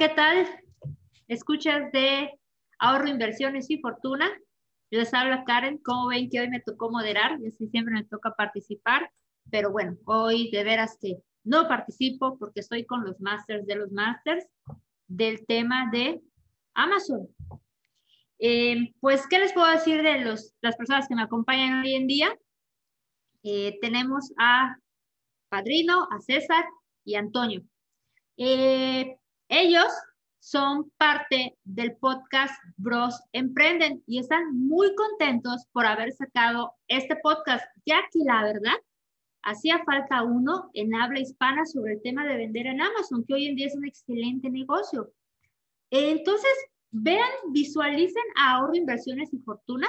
¿qué tal? Escuchas de ahorro, inversiones y fortuna. Les habla Karen. Como ven que hoy me tocó moderar, así siempre me toca participar, pero bueno, hoy de veras que no participo porque estoy con los masters de los masters del tema de Amazon. Eh, pues, ¿qué les puedo decir de los, las personas que me acompañan hoy en día? Eh, tenemos a Padrino, a César y Antonio. Eh, ellos son parte del podcast Bros Emprenden y están muy contentos por haber sacado este podcast, ya que la verdad hacía falta uno en habla hispana sobre el tema de vender en Amazon, que hoy en día es un excelente negocio. Entonces, vean, visualicen a Ahorro Inversiones y Fortuna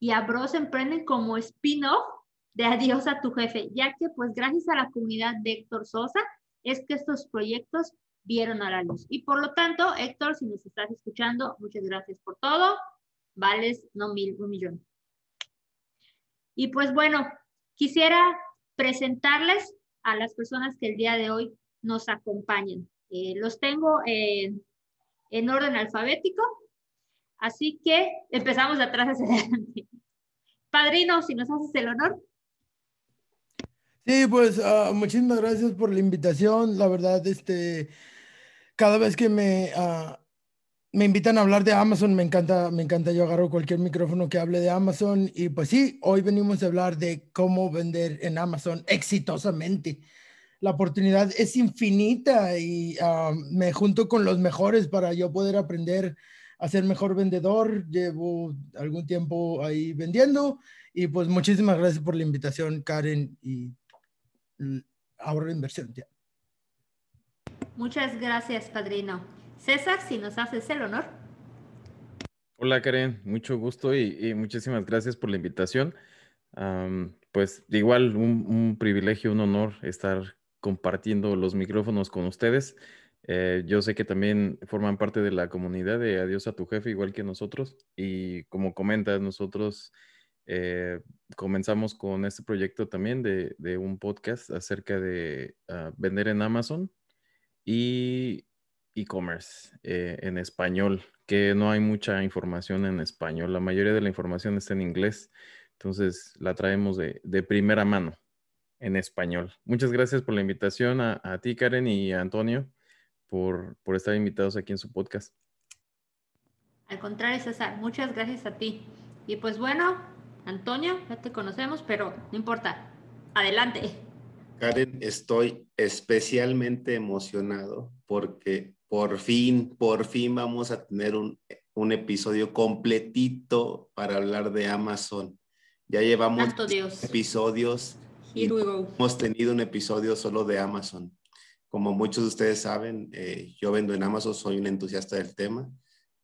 y a Bros Emprenden como spin-off de Adiós a tu jefe, ya que pues gracias a la comunidad de Héctor Sosa es que estos proyectos vieron a la luz. Y por lo tanto, Héctor, si nos estás escuchando, muchas gracias por todo. Vales no mil, un millón. Y pues bueno, quisiera presentarles a las personas que el día de hoy nos acompañan. Eh, los tengo en, en orden alfabético, así que empezamos de atrás hacia adelante. Padrino, si nos haces el honor. Sí, pues uh, muchísimas gracias por la invitación. La verdad, este, cada vez que me, uh, me invitan a hablar de Amazon, me encanta, me encanta. Yo agarro cualquier micrófono que hable de Amazon. Y pues sí, hoy venimos a hablar de cómo vender en Amazon exitosamente. La oportunidad es infinita y uh, me junto con los mejores para yo poder aprender a ser mejor vendedor. Llevo algún tiempo ahí vendiendo y pues muchísimas gracias por la invitación, Karen, y ahorro de inversión. Ya. Muchas gracias, padrino. César, si nos haces el honor. Hola, Karen, mucho gusto y, muchísimas gracias por la invitación. Pues igual un, privilegio, un honor estar compartiendo los micrófonos con ustedes. Eh, yo sé que también forman parte de la comunidad de Adiós a tu jefe, igual que nosotros. Y como comentas, nosotros eh, comenzamos con este proyecto también de, un podcast acerca de uh, vender en Amazon y e-commerce eh, en español, que no hay mucha información en español. La mayoría de la información está en inglés, entonces la traemos de, de primera mano en español. Muchas gracias por la invitación a, ti, Karen, y a Antonio, por, por estar invitados aquí en su podcast. Al contrario, César, muchas gracias a ti. Y pues bueno, Antonio, ya te conocemos, pero no importa. Adelante. Karen, estoy especialmente emocionado porque por fin, por fin vamos a tener un, un episodio completito para hablar de Amazon. Ya llevamos episodios y hemos tenido un episodio solo de Amazon. Como muchos de ustedes saben, eh, yo vendo en Amazon, soy un entusiasta del tema.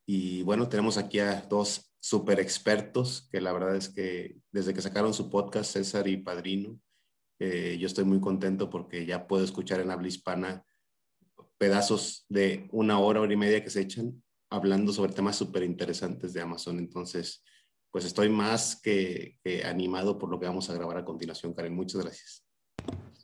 Y bueno, tenemos aquí a dos súper expertos, que la verdad es que desde que sacaron su podcast, César y Padrino, eh, yo estoy muy contento porque ya puedo escuchar en habla hispana pedazos de una hora, hora y media que se echan hablando sobre temas súper interesantes de Amazon. Entonces, pues estoy más que, que animado por lo que vamos a grabar a continuación, Karen. Muchas gracias.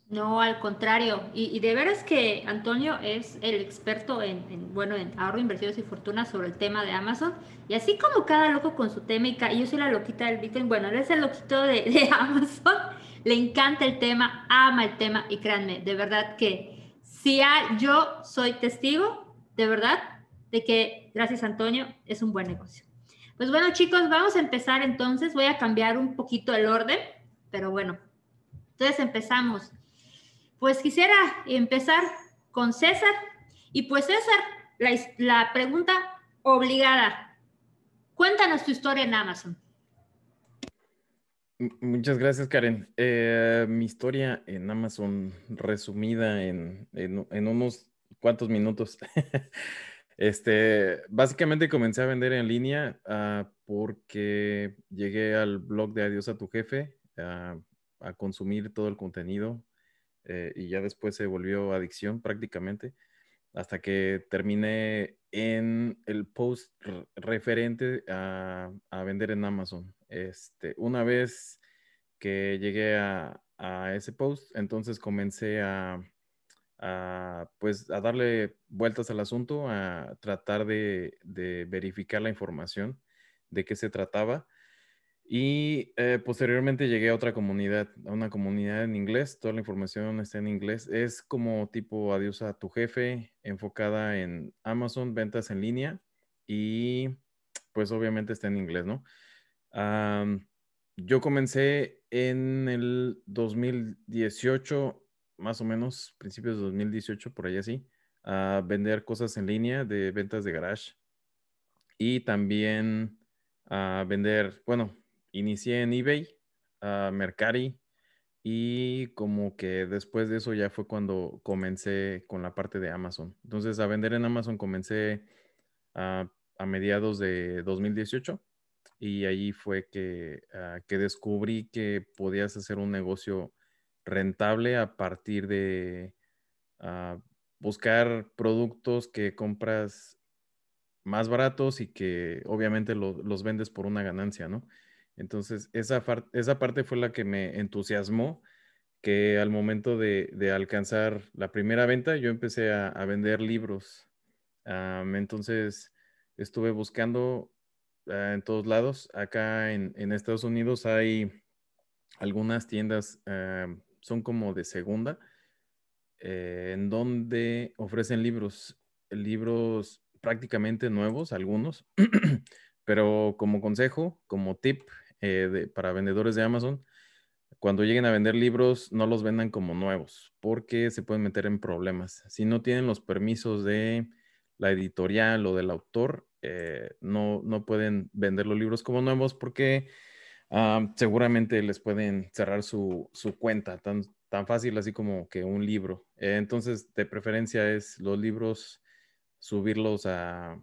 No, al contrario. Y, y, de veras que Antonio es el experto en, en, bueno, en ahorro, inversiones y fortuna sobre el tema de Amazon. Y así como cada loco con su tema, y, yo soy la loquita del Bitcoin, bueno, él es el loquito de, Amazon, le encanta el tema, ama el tema, y créanme, de verdad que si hay, yo soy testigo, de verdad, de que gracias Antonio es un buen negocio. Pues bueno, chicos, vamos a empezar entonces. Voy a cambiar un poquito el orden, pero bueno. Entonces empezamos. Pues quisiera empezar con César. Y pues César, la, la, pregunta obligada. Cuéntanos tu historia en Amazon. Muchas gracias, Karen. Eh, mi historia en Amazon resumida en, en, unos cuantos minutos. este, básicamente comencé a vender en línea uh, porque llegué al blog de Adiós a tu jefe uh, a consumir todo el contenido eh, y ya después se volvió adicción prácticamente, hasta que terminé en el post referente a, a, vender en Amazon. Este, una vez que llegué a, a ese post, entonces comencé a, a, pues, a darle vueltas al asunto, a tratar de, de verificar la información de qué se trataba. Y eh, posteriormente llegué a otra comunidad, a una comunidad en inglés. Toda la información está en inglés. Es como tipo adiós a tu jefe, enfocada en Amazon, ventas en línea y pues obviamente está en inglés, ¿no? yo comencé en el 2018, más o menos, principios de 2018, por ahí así, a vender cosas en línea de ventas de garage y también a vender, bueno, inicié en eBay, Mercari y como que después de eso ya fue cuando comencé con la parte de Amazon. Entonces a vender en Amazon comencé a mediados de 2018 y ahí fue que, ah, que descubrí que podías hacer un negocio rentable a partir de ah, buscar productos que compras más baratos y que obviamente los vendes por una ganancia, ¿no? Entonces, esa, esa parte fue la que me entusiasmó, que al momento de, alcanzar la primera venta, yo empecé a, vender libros. entonces, estuve buscando Ah, en todos lados. Acá en, Estados Unidos hay algunas tiendas, ah, son como de segunda, eh, en donde ofrecen libros, libros prácticamente nuevos, algunos, pero como consejo, como tip eh, para vendedores de Amazon, cuando lleguen a vender libros, no los vendan como nuevos, porque se pueden meter en problemas. Si no tienen los permisos de la editorial o del autor, eh, no, no pueden vender los libros como nuevos porque ah, seguramente les pueden cerrar su, cuenta tan, tan fácil así como que un libro. Eh, entonces, de preferencia es los libros subirlos a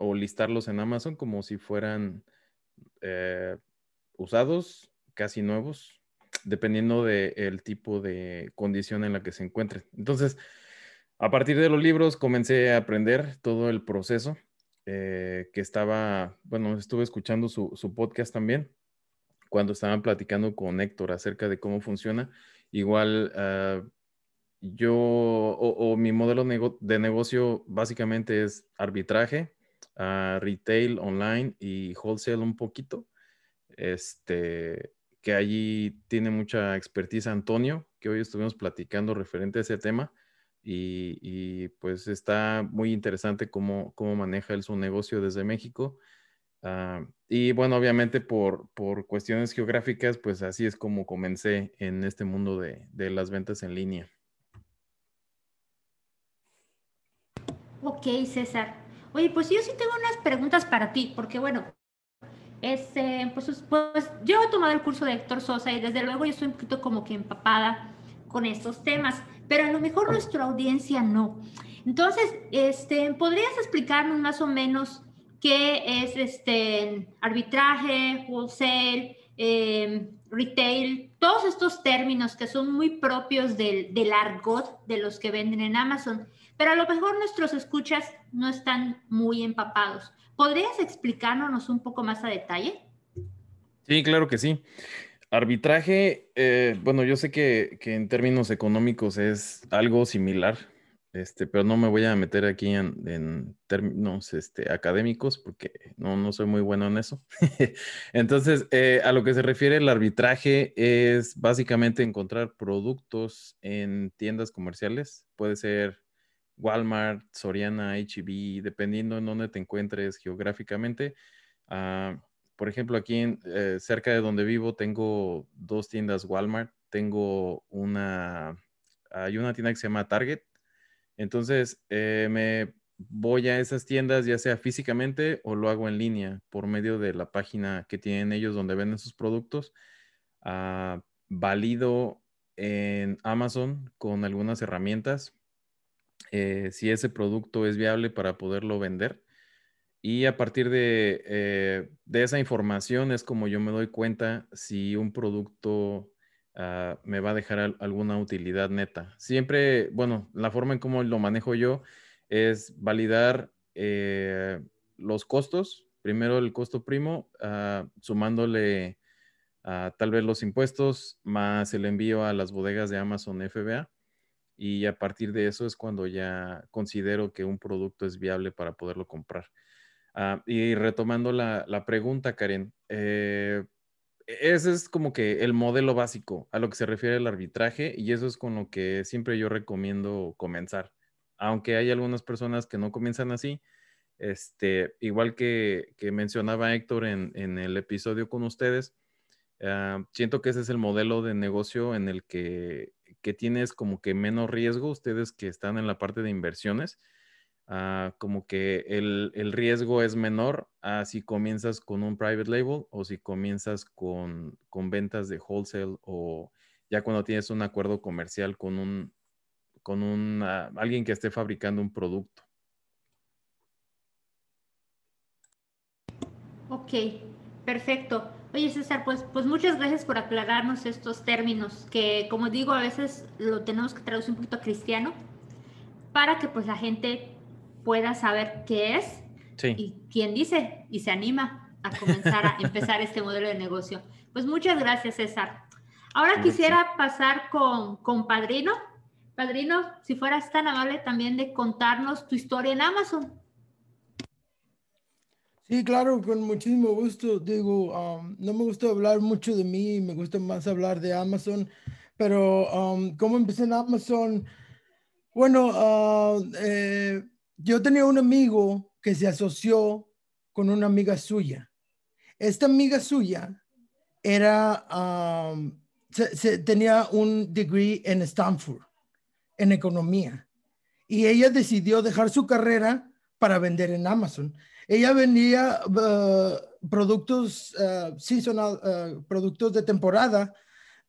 o listarlos en Amazon como si fueran eh, usados, casi nuevos, dependiendo del tipo de condición en la que se encuentren. Entonces, a partir de los libros comencé a aprender todo el proceso eh, que estaba, bueno, estuve escuchando su, podcast también, cuando estaban platicando con Héctor acerca de cómo funciona. Igual ah, yo, o, mi modelo de negocio básicamente es arbitraje, uh, retail online y wholesale un poquito. Este, que allí tiene mucha expertise Antonio, que hoy estuvimos platicando referente a ese tema y, pues está muy interesante cómo, cómo maneja él su negocio desde México. Ah, y bueno, obviamente por, por, cuestiones geográficas, pues así es como comencé en este mundo de, de las ventas en línea. Ok, César. Oye, pues yo sí tengo unas preguntas para ti, porque bueno, este, pues, pues yo he tomado el curso de Héctor Sosa y desde luego yo estoy un poquito como que empapada con estos temas pero a lo mejor nuestra audiencia no. Entonces, este, ¿podrías explicarnos más o menos qué es este arbitraje, wholesale, em, retail, todos estos términos que son muy propios del, del argot de los que venden en Amazon? Pero a lo mejor nuestros escuchas no están muy empapados. ¿Podrías explicarnos un poco más a detalle? Sí, claro que sí. Arbitraje, eh, bueno, yo sé que, en términos económicos es algo similar, este, pero no me voy a meter aquí en, términos este, académicos porque no, no soy muy bueno en eso. Entonces, eh, a lo que se refiere el arbitraje es básicamente encontrar productos en tiendas comerciales, puede ser Walmart, Soriana, HB, e dependiendo en dónde te encuentres geográficamente. Ah, por ejemplo, aquí eh, cerca de donde vivo tengo dos tiendas Walmart, tengo una, hay una tienda que se llama Target. Entonces, eh, me voy a esas tiendas, ya sea físicamente o lo hago en línea por medio de la página que tienen ellos donde venden sus productos. Ah, valido en Amazon con algunas herramientas eh, si ese producto es viable para poderlo vender. Y a partir eh, de, esa información es como yo me doy cuenta si un producto ah, me va a dejar alguna utilidad neta. Siempre, bueno, la forma en cómo lo manejo yo es validar eh, los costos. Primero el costo primo, ah, sumándole ah, tal vez los impuestos más el envío a las bodegas de Amazon FBA. Y a partir de eso es cuando ya considero que un producto es viable para poderlo comprar. Ah, y retomando la, pregunta, Karen, eh, ese es como que el modelo básico a lo que se refiere el arbitraje y eso es con lo que siempre yo recomiendo comenzar. Aunque hay algunas personas que no comienzan así, este, igual que, mencionaba Héctor en, el episodio con ustedes, ah, siento que ese es el modelo de negocio en el que, que, tienes como que menos riesgo, ustedes que están en la parte de inversiones, Ah, como que el, riesgo es menor a si comienzas con un private label o si comienzas con, ventas de wholesale o ya cuando tienes un acuerdo comercial con un con un alguien que esté fabricando un producto. Ok, perfecto. Oye, César, pues, pues muchas gracias por aclararnos estos términos que, como digo, a veces lo tenemos que traducir un poquito a cristiano para que pues la gente pueda saber qué es y quién dice y se anima a comenzar a empezar este modelo de negocio. Pues muchas gracias, César. Ahora quisiera pasar con, con Padrino. Padrino, si fueras tan amable también de contarnos tu historia en Amazon. Sí, claro, con muchísimo gusto. Digo, no me gusta hablar mucho de mí, me gusta más hablar de Amazon, pero um, ¿cómo empecé en Amazon? Bueno, uh, eh, yo tenía un amigo que se asoció con una amiga suya. Esta amiga suya era, tenía un degree en Stanford, en economía. Y ella decidió dejar su carrera para vender en Amazon. Ella vendía uh, productos uh, seasonal, uh, productos de temporada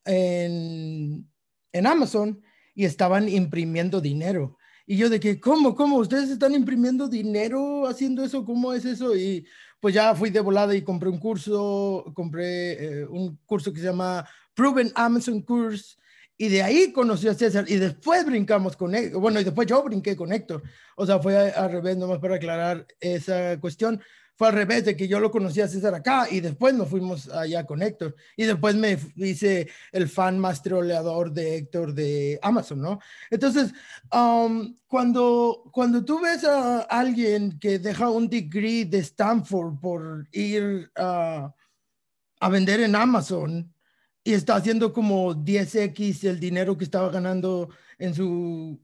en, en Amazon y estaban imprimiendo dinero. Y yo de que, ¿cómo, cómo? ¿Ustedes están imprimiendo dinero haciendo eso? ¿Cómo es eso? Y pues ya fui de volada y compré un curso, compré eh, un curso que se llama Proven Amazon Course. Y de ahí conocí a César y después brincamos con él. Bueno, y después yo brinqué con Héctor. O sea, fue al revés, nomás para aclarar esa cuestión fue al revés de que yo lo conocía a César acá y después nos fuimos allá con Héctor y después me hice el fan más troleador de Héctor de Amazon, ¿no? Entonces, um, cuando, cuando tú ves a alguien que deja un degree de Stanford por ir a vender en Amazon y está haciendo como 10x el dinero que estaba ganando en su,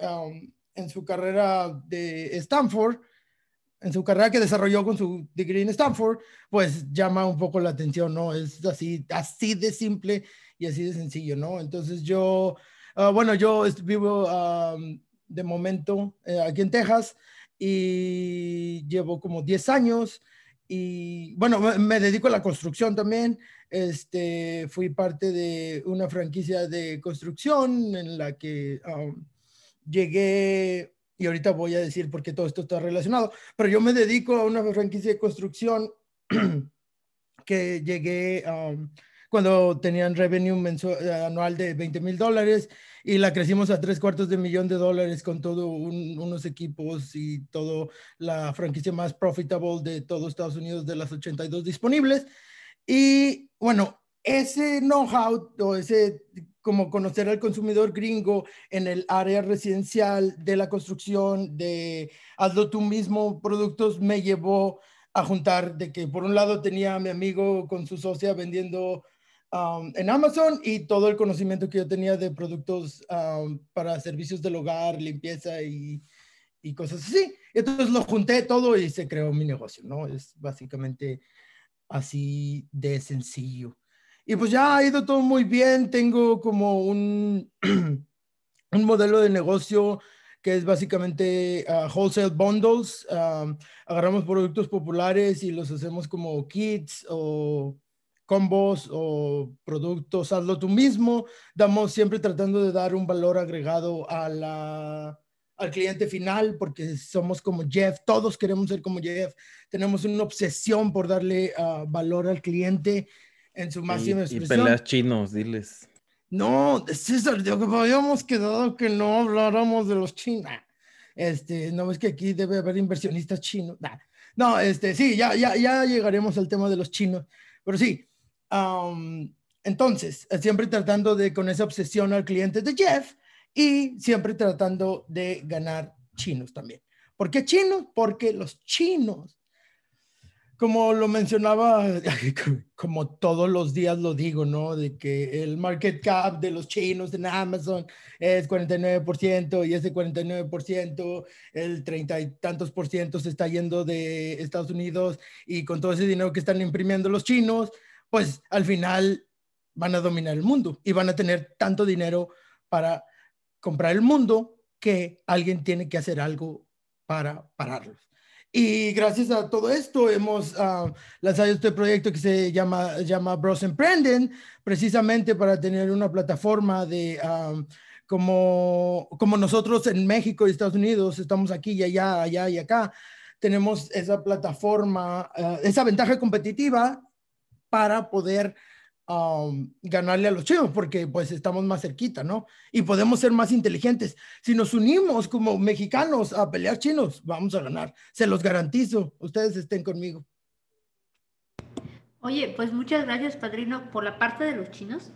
um, en su carrera de Stanford, en su carrera que desarrolló con su degree en Stanford, pues llama un poco la atención, ¿no? Es así, así de simple y así de sencillo, ¿no? Entonces yo, ah, bueno, yo vivo de momento eh, aquí en Texas y llevo como 10 años y bueno, me, dedico a la construcción también. Este, fui parte de una franquicia de construcción en la que llegué y ahorita voy a decir por qué todo esto está relacionado, pero yo me dedico a una franquicia de construcción que llegué um, cuando tenían revenue mensual, anual de 20 mil dólares y la crecimos a tres cuartos de millón de dólares con todos unos equipos y toda la franquicia más profitable de todo Estados Unidos de las 82 disponibles. Y bueno, ese know-how o ese como conocer al consumidor gringo en el área residencial de la construcción, de hazlo tú mismo, productos, me llevó a juntar de que por un lado tenía a mi amigo con su socia vendiendo um, en Amazon y todo el conocimiento que yo tenía de productos um, para servicios del hogar, limpieza y, y cosas así. Entonces lo junté todo y se creó mi negocio, ¿no? Es básicamente así de sencillo. Y pues ya ha ido todo muy bien. Tengo como un, un modelo de negocio que es básicamente uh, wholesale bundles. Um, agarramos productos populares y los hacemos como kits o combos o productos, hazlo tú mismo. Damos siempre tratando de dar un valor agregado a la, al cliente final porque somos como Jeff, todos queremos ser como Jeff. Tenemos una obsesión por darle uh, valor al cliente en su máxima expresión. Y peleas chinos, diles. No, César, que habíamos quedado que no habláramos de los chinos. Este, no es que aquí debe haber inversionistas chinos. No, este, sí, ya, ya, ya llegaremos al tema de los chinos. Pero sí, entonces, siempre tratando de con esa obsesión al cliente de Jeff y siempre tratando de ganar chinos también. ¿Por qué chinos? Porque los chinos como lo mencionaba, como todos los días lo digo, ¿no? De que el market cap de los chinos en Amazon es 49% y ese 49%, el 30 y tantos por ciento se está yendo de Estados Unidos y con todo ese dinero que están imprimiendo los chinos, pues al final van a dominar el mundo y van a tener tanto dinero para comprar el mundo que alguien tiene que hacer algo para pararlos. Y gracias a todo esto hemos uh, lanzado este proyecto que se llama, llama Bros Emprenden, precisamente para tener una plataforma de como, como nosotros en México y Estados Unidos estamos aquí y allá, allá y acá, tenemos esa plataforma, uh, esa ventaja competitiva para poder Um, ganarle a los chinos porque pues estamos más cerquita, ¿no? Y podemos ser más inteligentes. Si nos unimos como mexicanos a pelear chinos, vamos a ganar. Se los garantizo. Ustedes estén conmigo. Oye, pues muchas gracias, padrino, por la parte de los chinos.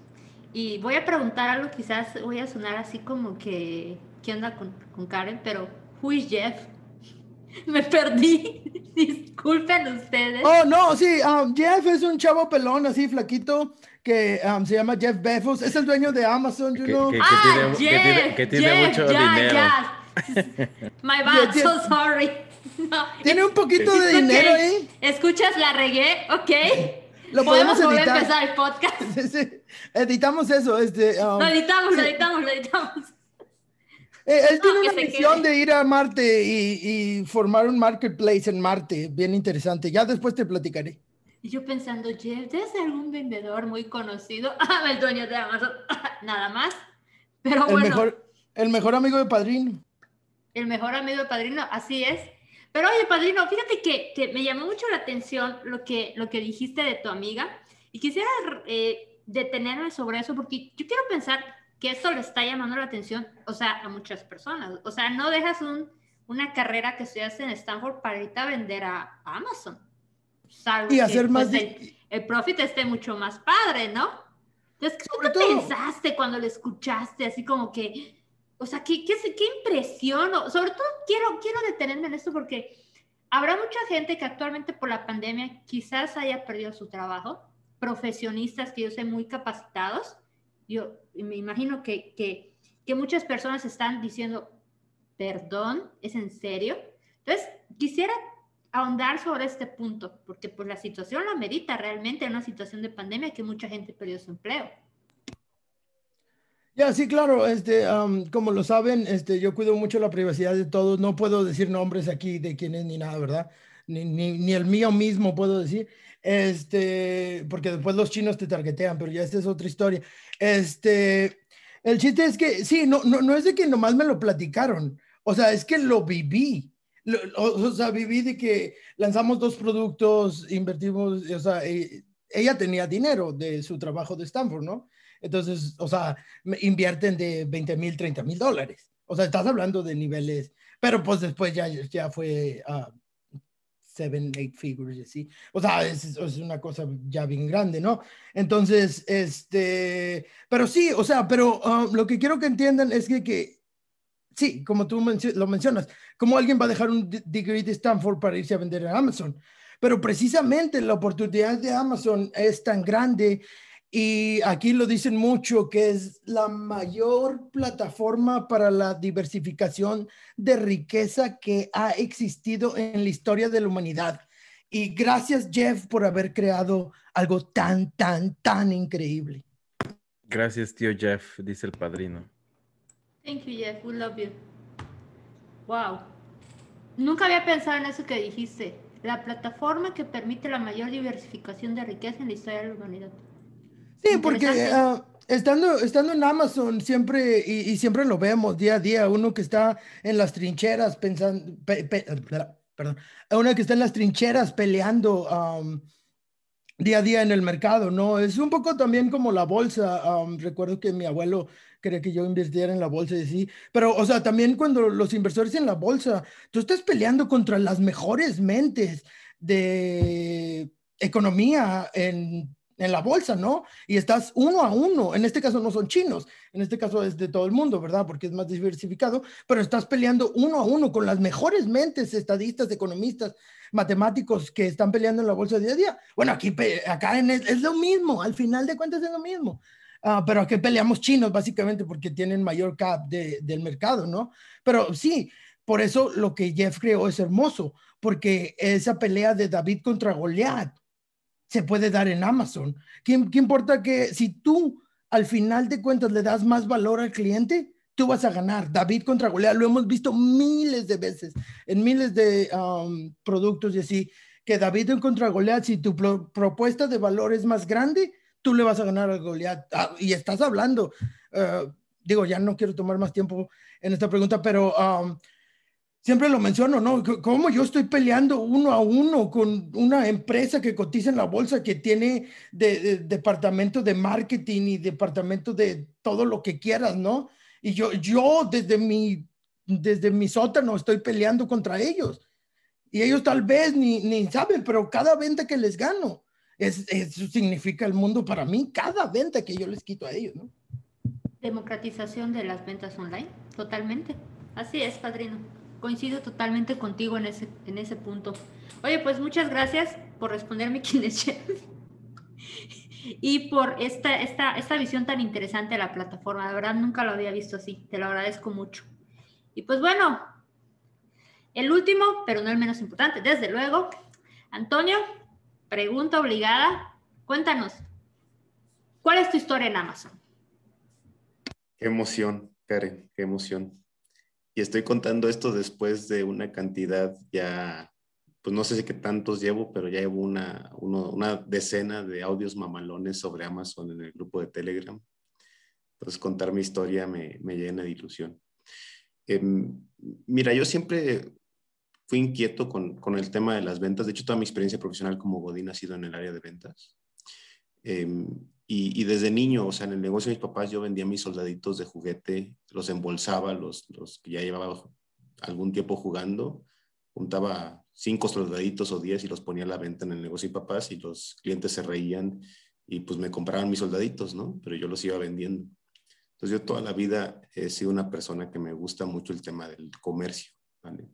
Y voy a preguntar algo, quizás voy a sonar así como que, ¿qué onda con, con Karen? Pero, ¿who is Jeff? Me perdí. Disculpen ustedes. Oh, no, sí. Um, Jeff es un chavo pelón, así flaquito, que um, se llama Jeff Bezos. Es el dueño de Amazon, you know. ah, Jeff, que tiene, mucho dinero. My bad, so sorry. tiene un poquito de dinero ahí. Escuchas, la regué, ok. Lo podemos, empezar el podcast. Editamos eso. Este, um, lo editamos, lo editamos, lo editamos. Eh, él tiene una misión de ir a Marte y, formar un marketplace en Marte, bien interesante. Ya después te platicaré. Y yo pensando, Jeff, debe ser algún vendedor muy conocido. Ah, el dueño de Amazon, nada más. Pero el Mejor, el mejor amigo de Padrino. El mejor amigo de Padrino, así es. Pero oye, Padrino, fíjate que, me llamó mucho la atención lo que, lo que dijiste de tu amiga. Y quisiera eh, detenerme sobre eso porque yo quiero pensar que esto le está llamando la atención, o sea, a muchas personas. O sea, no dejas un, una carrera que hace en Stanford para irte a vender a, Amazon. y hacer más... Pues, el, profit esté mucho más padre, ¿no? Entonces, ¿qué pensaste cuando lo escuchaste? Así como que, o sea, ¿qué, qué, qué impresión? Sobre todo quiero, quiero detenerme en esto porque habrá mucha gente que actualmente por la pandemia quizás haya perdido su trabajo, profesionistas que yo sé muy capacitados, yo me imagino que, que, que muchas personas están diciendo, perdón, ¿es en serio? Entonces, quisiera ahondar sobre este punto, porque pues la situación la medita realmente en una situación de pandemia que mucha gente perdió su empleo. Ya, sí, claro, este, como lo saben, este, yo cuido mucho la privacidad de todos, no puedo decir nombres aquí de quiénes ni nada, ¿verdad? Ni, ni, el mío mismo puedo decir, este, porque después los chinos te targetean, pero ya esta es otra historia. Este, el chiste es que, sí, no, no, no es de que nomás me lo platicaron, o sea, es que lo viví. o, sea, viví de que lanzamos dos productos, invertimos, o sea, eh, ella tenía dinero de su trabajo de Stanford, ¿no? Entonces, o sea, invierten de 20 mil, 30 mil dólares. O sea, estás hablando de niveles, pero pues después ya, ya fue uh, seven, eight figures y así. O sea, es, es, una cosa ya bien grande, ¿no? Entonces, este, pero sí, o sea, pero um, lo que quiero que entiendan es que, que sí, como tú lo mencionas, como alguien va a dejar un degree de Stanford para irse a vender en Amazon. Pero precisamente la oportunidad de Amazon es tan grande y aquí lo dicen mucho, que es la mayor plataforma para la diversificación de riqueza que ha existido en la historia de la humanidad. Y gracias, Jeff, por haber creado algo tan, tan, tan increíble. Gracias, tío Jeff, dice el padrino. Thank you, Jeff. We love you. Wow. Nunca había pensado en eso que dijiste. La plataforma que permite la mayor diversificación de riqueza en la historia de la humanidad. Sí, porque ah, estando, estando en Amazon siempre, y, siempre lo vemos día a día, uno que está en las trincheras pensando, perdón, uno que está en las trincheras peleando día a día en el mercado, ¿no? Es un poco también como la bolsa. recuerdo que mi abuelo quería que yo invirtiera en la bolsa y así, pero, o sea, también cuando los inversores en la bolsa, tú estás peleando contra las mejores mentes de economía en en la bolsa, ¿no? Y estás uno a uno. En este caso no son chinos, en este caso es de todo el mundo, ¿verdad? Porque es más diversificado, pero estás peleando uno a uno con las mejores mentes, estadistas, economistas, matemáticos que están peleando en la bolsa día a día. Bueno, aquí, acá es lo mismo, al final de cuentas es lo mismo. Uh, pero aquí peleamos chinos básicamente porque tienen mayor cap de, del mercado, ¿no? Pero sí, por eso lo que Jeff creó es hermoso, porque esa pelea de David contra Goliat se puede dar en Amazon. ¿Qué, ¿Qué, importa que si tú al final de cuentas le das más valor al cliente, tú vas a ganar? David contra Goliat, lo hemos visto miles de veces en miles de um, productos y así, que David contra Goliat, si tu propuesta de valor es más grande, tú le vas a ganar al Goliat. Ah, y estás hablando, uh, digo, ya no quiero tomar más tiempo en esta pregunta, pero um, siempre lo menciono, ¿no? Como yo estoy peleando uno a uno con una empresa que cotiza en la bolsa, que tiene de, departamento de marketing y departamento de todo lo que quieras, ¿no? Y yo, yo desde mi, desde mi sótano estoy peleando contra ellos. Y ellos tal vez ni, ni saben, pero cada venta que les gano, es, eso significa el mundo para mí, cada venta que yo les quito a ellos, ¿no? Democratización de las ventas online, totalmente. Así es, padrino coincido totalmente contigo en ese, en ese punto. Oye, pues muchas gracias por responderme quién es Chef y por esta, esta, esta visión tan interesante de la plataforma. De verdad, nunca lo había visto así. Te lo agradezco mucho. Y pues bueno, el último, pero no el menos importante, desde luego, Antonio, pregunta obligada. Cuéntanos, ¿cuál es tu historia en Amazon? Qué emoción, Karen, qué emoción. Y estoy contando esto después de una cantidad ya, pues no sé si qué tantos llevo, pero ya llevo una, una decena de audios mamalones sobre Amazon en el grupo de Telegram. Entonces contar mi historia me, me llena de ilusión. Em, mira, yo siempre fui inquieto con, con, el tema de las ventas. De hecho, toda mi experiencia profesional como Godín ha sido en el área de ventas. Eh, y, desde niño, o sea, en el negocio de mis papás yo vendía mis soldaditos de juguete, los embolsaba, los, los que ya llevaba algún tiempo jugando, juntaba cinco soldaditos o diez y los ponía a la venta en el negocio de mis papás y los clientes se reían y pues me compraban mis soldaditos, ¿no? Pero yo los iba vendiendo. Entonces yo toda la vida he sido una persona que me gusta mucho el tema del comercio, ¿vale?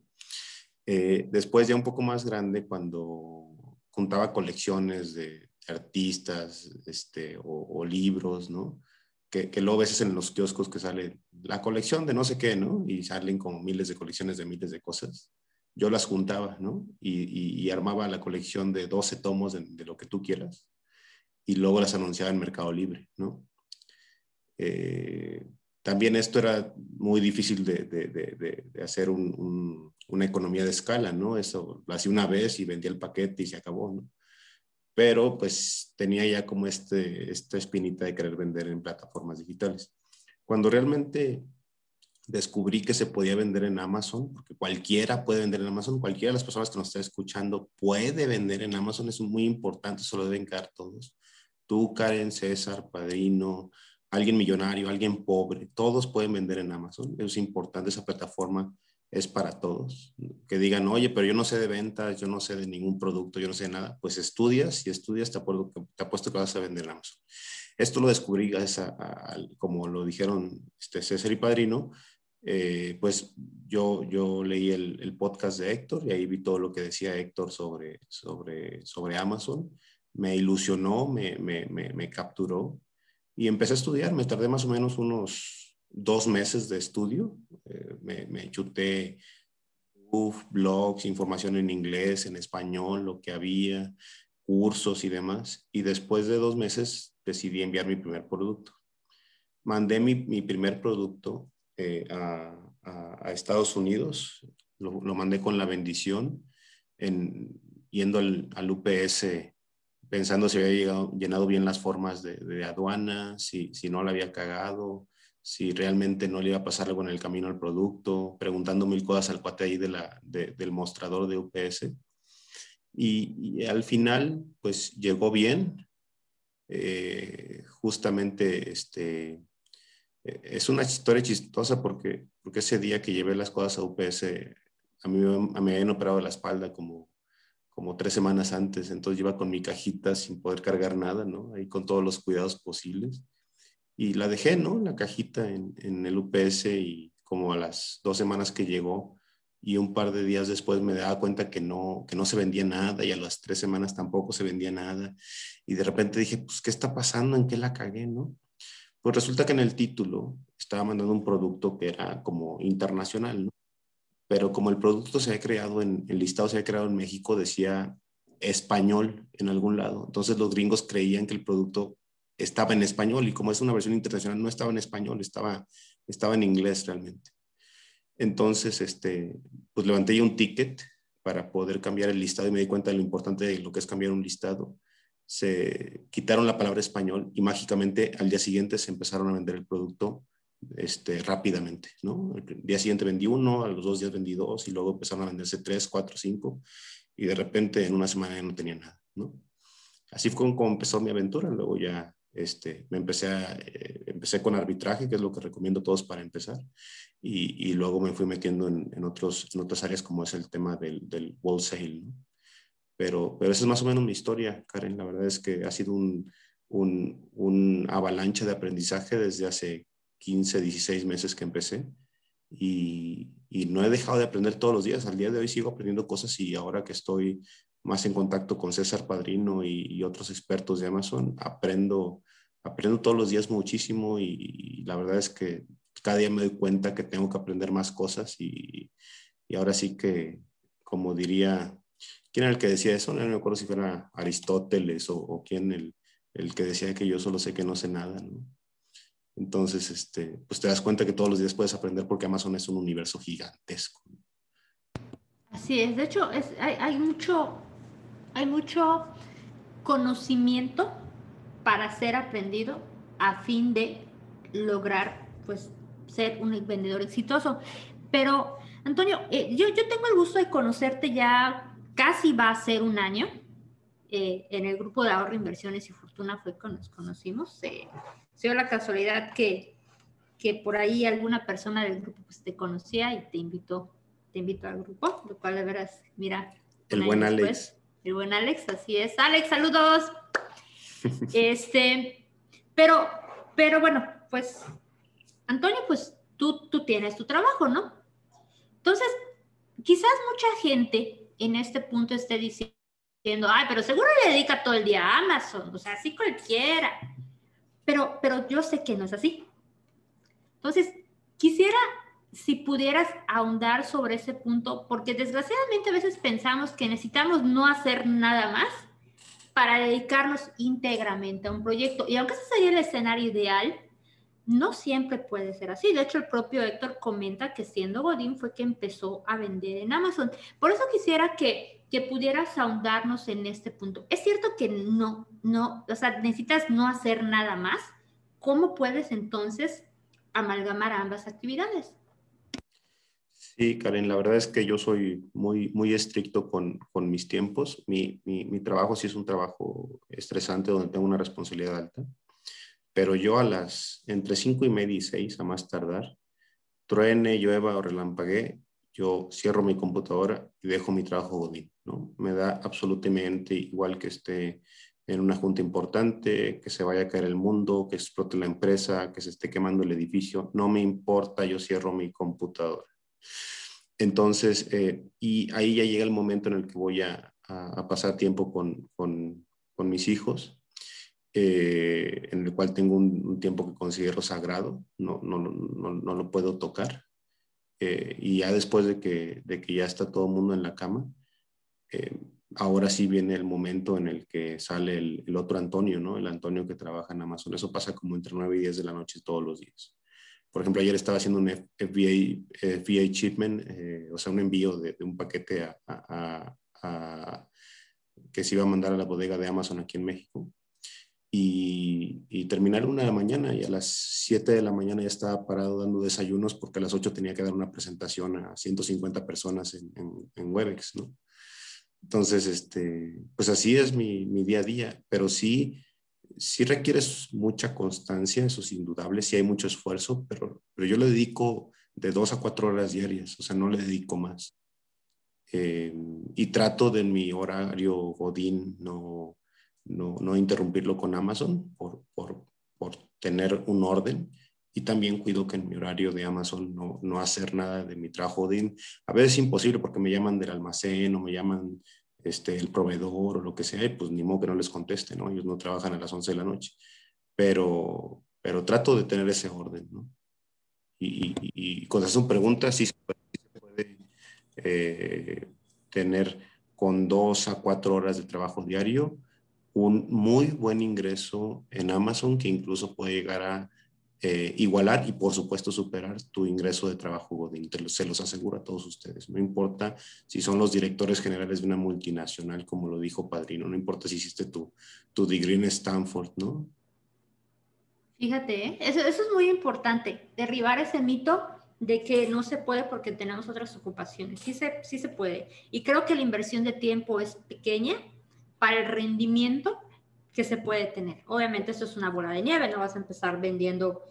Eh, después ya un poco más grande, cuando juntaba colecciones de artistas este, o, libros, ¿no? Que, que, luego veces en los kioscos que sale la colección de no sé qué, ¿no? Y salen como miles de colecciones de miles de cosas. Yo las juntaba, ¿no? Y, y, armaba la colección de 12 tomos de, lo que tú quieras. Y luego las anunciaba en Mercado Libre, ¿no? Eh, también esto era muy difícil de, de, de hacer un, una economía de escala, ¿no? Eso lo hacía una vez y vendía el paquete y se acabó, ¿no? Pero pues tenía ya como este, esta espinita de querer vender en plataformas digitales. Cuando realmente descubrí que se podía vender en Amazon, porque cualquiera puede vender en Amazon, cualquiera de las personas que nos está escuchando puede vender en Amazon, es muy importante, eso lo deben caer todos. Tú, Karen, César, Padrino, alguien millonario, alguien pobre, todos pueden vender en Amazon, es importante esa plataforma es para todos. Que digan, oye, pero yo no sé de ventas, yo no sé de ningún producto, yo no sé de nada. Pues estudias y estudias, te, te apuesto que vas a vender en Amazon. Esto lo descubrí como lo dijeron este César y Padrino, eh, pues yo, yo leí el, podcast de Héctor y ahí vi todo lo que decía Héctor sobre, sobre, sobre Amazon. Me ilusionó, me, me, me capturó y empecé a estudiar. Me tardé más o menos unos dos meses de estudio. Eh, me, me, chuté blogs, información en inglés, en español, lo que había, cursos y demás. Y después de dos meses decidí enviar mi primer producto. Mandé mi, mi primer producto eh, a, a, Estados Unidos. Lo, lo, mandé con la bendición, en, yendo al, al UPS pensando si había llegado, llenado bien las formas de, de aduana, si, si no la había cagado, si realmente no le iba a pasar algo en el camino al producto, preguntando mil cosas al cuate ahí de la, del mostrador de UPS. Y, al final, pues llegó bien. Eh, justamente, este, eh, es una historia chistosa porque, porque ese día que llevé las cosas a UPS, a mí, me habían operado la espalda como, como tres semanas antes, entonces iba con mi cajita sin poder cargar nada, ¿no? Ahí con todos los cuidados posibles. Y la dejé, ¿no? La cajita en, en el UPS y como a las dos semanas que llegó y un par de días después me daba cuenta que no, que no se vendía nada y a las tres semanas tampoco se vendía nada. Y de repente dije, pues, ¿qué está pasando? ¿En qué la cagué, no? Pues resulta que en el título estaba mandando un producto que era como internacional, ¿no? Pero como el producto se había creado en, el listado se había creado en México, decía español en algún lado. Entonces los gringos creían que el producto estaba en español y como es una versión internacional, no estaba en español, estaba, estaba en inglés realmente. Entonces, este, pues levanté yo un ticket para poder cambiar el listado y me di cuenta de lo importante de lo que es cambiar un listado. Se quitaron la palabra español y mágicamente al día siguiente se empezaron a vender el producto este, rápidamente, ¿no? El día siguiente vendí uno, a los dos días vendí dos y luego empezaron a venderse tres, cuatro, cinco y de repente en una semana ya no tenía nada, ¿no? Así fue como empezó mi aventura, luego ya este, me empecé, a, eh, empecé con arbitraje, que es lo que recomiendo a todos para empezar, y, y luego me fui metiendo en, en, otros, en otras áreas como es el tema del, del wholesale, ¿no? Pero, pero esa es más o menos mi historia, Karen. La verdad es que ha sido un, un, un avalancha de aprendizaje desde hace 15, 16 meses que empecé y, y, no he dejado de aprender todos los días. Al día de hoy sigo aprendiendo cosas y ahora que estoy más en contacto con César Padrino y, y otros expertos de Amazon, aprendo, aprendo todos los días muchísimo y, y, la verdad es que cada día me doy cuenta que tengo que aprender más cosas y, ahora sí que, como diría, ¿quién era el que decía eso? No me acuerdo si fuera Aristóteles o, o quién el, el que decía que yo solo sé que no sé nada. Entonces, este, pues te das cuenta que todos los días puedes aprender porque Amazon es un universo gigantesco. Así es, de hecho, es, hay, mucho, hay mucho conocimiento para ser aprendido a fin de lograr, pues, ser un vendedor exitoso. Pero, Antonio, eh, yo, yo tengo el gusto de conocerte ya casi va a ser un año. Eh, en el grupo de ahorro, inversiones y fortuna fue cuando nos conocimos. Eh, dio la casualidad que, que por ahí alguna persona del grupo pues, te conocía y te invitó, te invitó al grupo, lo cual de veras, mira. El buen después, Alex. El buen Alex, así es. Alex, saludos. Este, pero, pero bueno, pues, Antonio, pues tú, tú tienes tu trabajo, ¿no? Entonces, quizás mucha gente en este punto esté diciendo, ay, pero seguro le dedica todo el día a Amazon, o sea, así cualquiera. Pero, pero yo sé que no es así. Entonces, quisiera si pudieras ahondar sobre ese punto, porque desgraciadamente a veces pensamos que necesitamos no hacer nada más para dedicarnos íntegramente a un proyecto. Y aunque ese sería el escenario ideal, no siempre puede ser así. De hecho, el propio Héctor comenta que siendo Godín fue que empezó a vender en Amazon. Por eso quisiera que que pudieras ahondarnos en este punto. Es cierto que no, no, o sea, necesitas no hacer nada más. ¿Cómo puedes entonces amalgamar ambas actividades? Sí, Karen, la verdad es que yo soy muy, muy estricto con, con mis tiempos. Mi, mi, trabajo sí es un trabajo estresante donde tengo una responsabilidad alta, pero yo a las entre cinco y media y seis, a más tardar, truene, llueva o relampaguee, yo cierro mi computadora y dejo mi trabajo Godín, ¿no? Me da absolutamente igual que esté en una junta importante, que se vaya a caer el mundo, que explote la empresa, que se esté quemando el edificio, no me importa, yo cierro mi computadora. Entonces, eh, y ahí ya llega el momento en el que voy a, pasar tiempo con, con, mis hijos, eh, en el cual tengo un, tiempo que considero sagrado, no, no, no, no lo puedo tocar. Eh, y ya después de que, de que ya está todo el mundo en la cama, ahora sí viene el momento en el que sale el, el, otro Antonio, ¿no? El Antonio que trabaja en Amazon. Eso pasa como entre 9 y 10 de la noche todos los días. Por ejemplo, ayer estaba haciendo un FBA, FBA shipment, eh, o sea, un envío de, de un paquete a, a, a, que se iba a mandar a la bodega de Amazon aquí en México y, y terminar una de la mañana y a las 7 de la mañana ya estaba parado dando desayunos porque a las 8 tenía que dar una presentación a 150 personas en, en, en Webex, ¿no? Entonces, este, pues así es mi, mi, día a día, pero sí, sí requieres mucha constancia, eso es indudable, sí hay mucho esfuerzo, pero, pero yo le dedico de dos a cuatro horas diarias, o sea, no le dedico más. eh, y trato de mi horario Godín no, no, no interrumpirlo con Amazon por, por, por, tener un orden. Y también cuido que en mi horario de Amazon no, no hacer nada de mi trabajo Godín. A veces es imposible porque me llaman del almacén o me llaman este, el proveedor o lo que sea, y pues ni modo que no les conteste, ¿no? Ellos no trabajan a las 11 de la noche. Pero, pero trato de tener ese orden, ¿no? Y, y, y cuando hacen preguntas, sí se puede, eh, tener con dos a cuatro horas de trabajo diario un muy buen ingreso en Amazon que incluso puede llegar a eh, igualar y por supuesto superar tu ingreso de trabajo Godín. Te se los aseguro a todos ustedes. No importa si son los directores generales de una multinacional, como lo dijo Padrino, no importa si hiciste tu, tu degree en Stanford, ¿no? Fíjate, ¿eh? eso, eso es muy importante, derribar ese mito de que no se puede porque tenemos otras ocupaciones. Sí se, sí se puede. Y creo que la inversión de tiempo es pequeña para el rendimiento que se puede tener. Obviamente eso es una bola de nieve, no vas a empezar vendiendo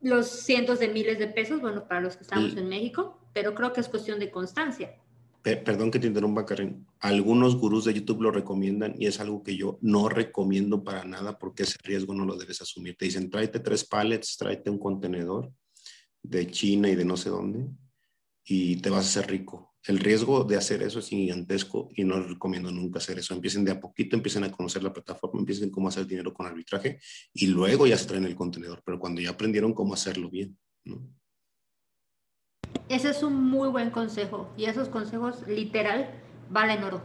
los cientos de miles de pesos, bueno, para los que estamos en México, pero creo que es cuestión de constancia. Perdón que te interrumpa, Karen. Algunos gurús de YouTube lo recomiendan y es algo que yo no recomiendo para nada porque ese riesgo no lo debes asumir. Te dicen, tráete tres pallets, tráete un contenedor de China y de no sé dónde y te vas a hacer rico el riesgo de hacer eso es gigantesco y no recomiendo nunca hacer eso. Empiecen de a poquito, empiecen a conocer la plataforma, empiecen cómo hacer dinero con arbitraje y luego ya se traen el contenedor, pero cuando ya aprendieron cómo hacerlo bien. Ese es un muy buen consejo y esos consejos literal valen oro.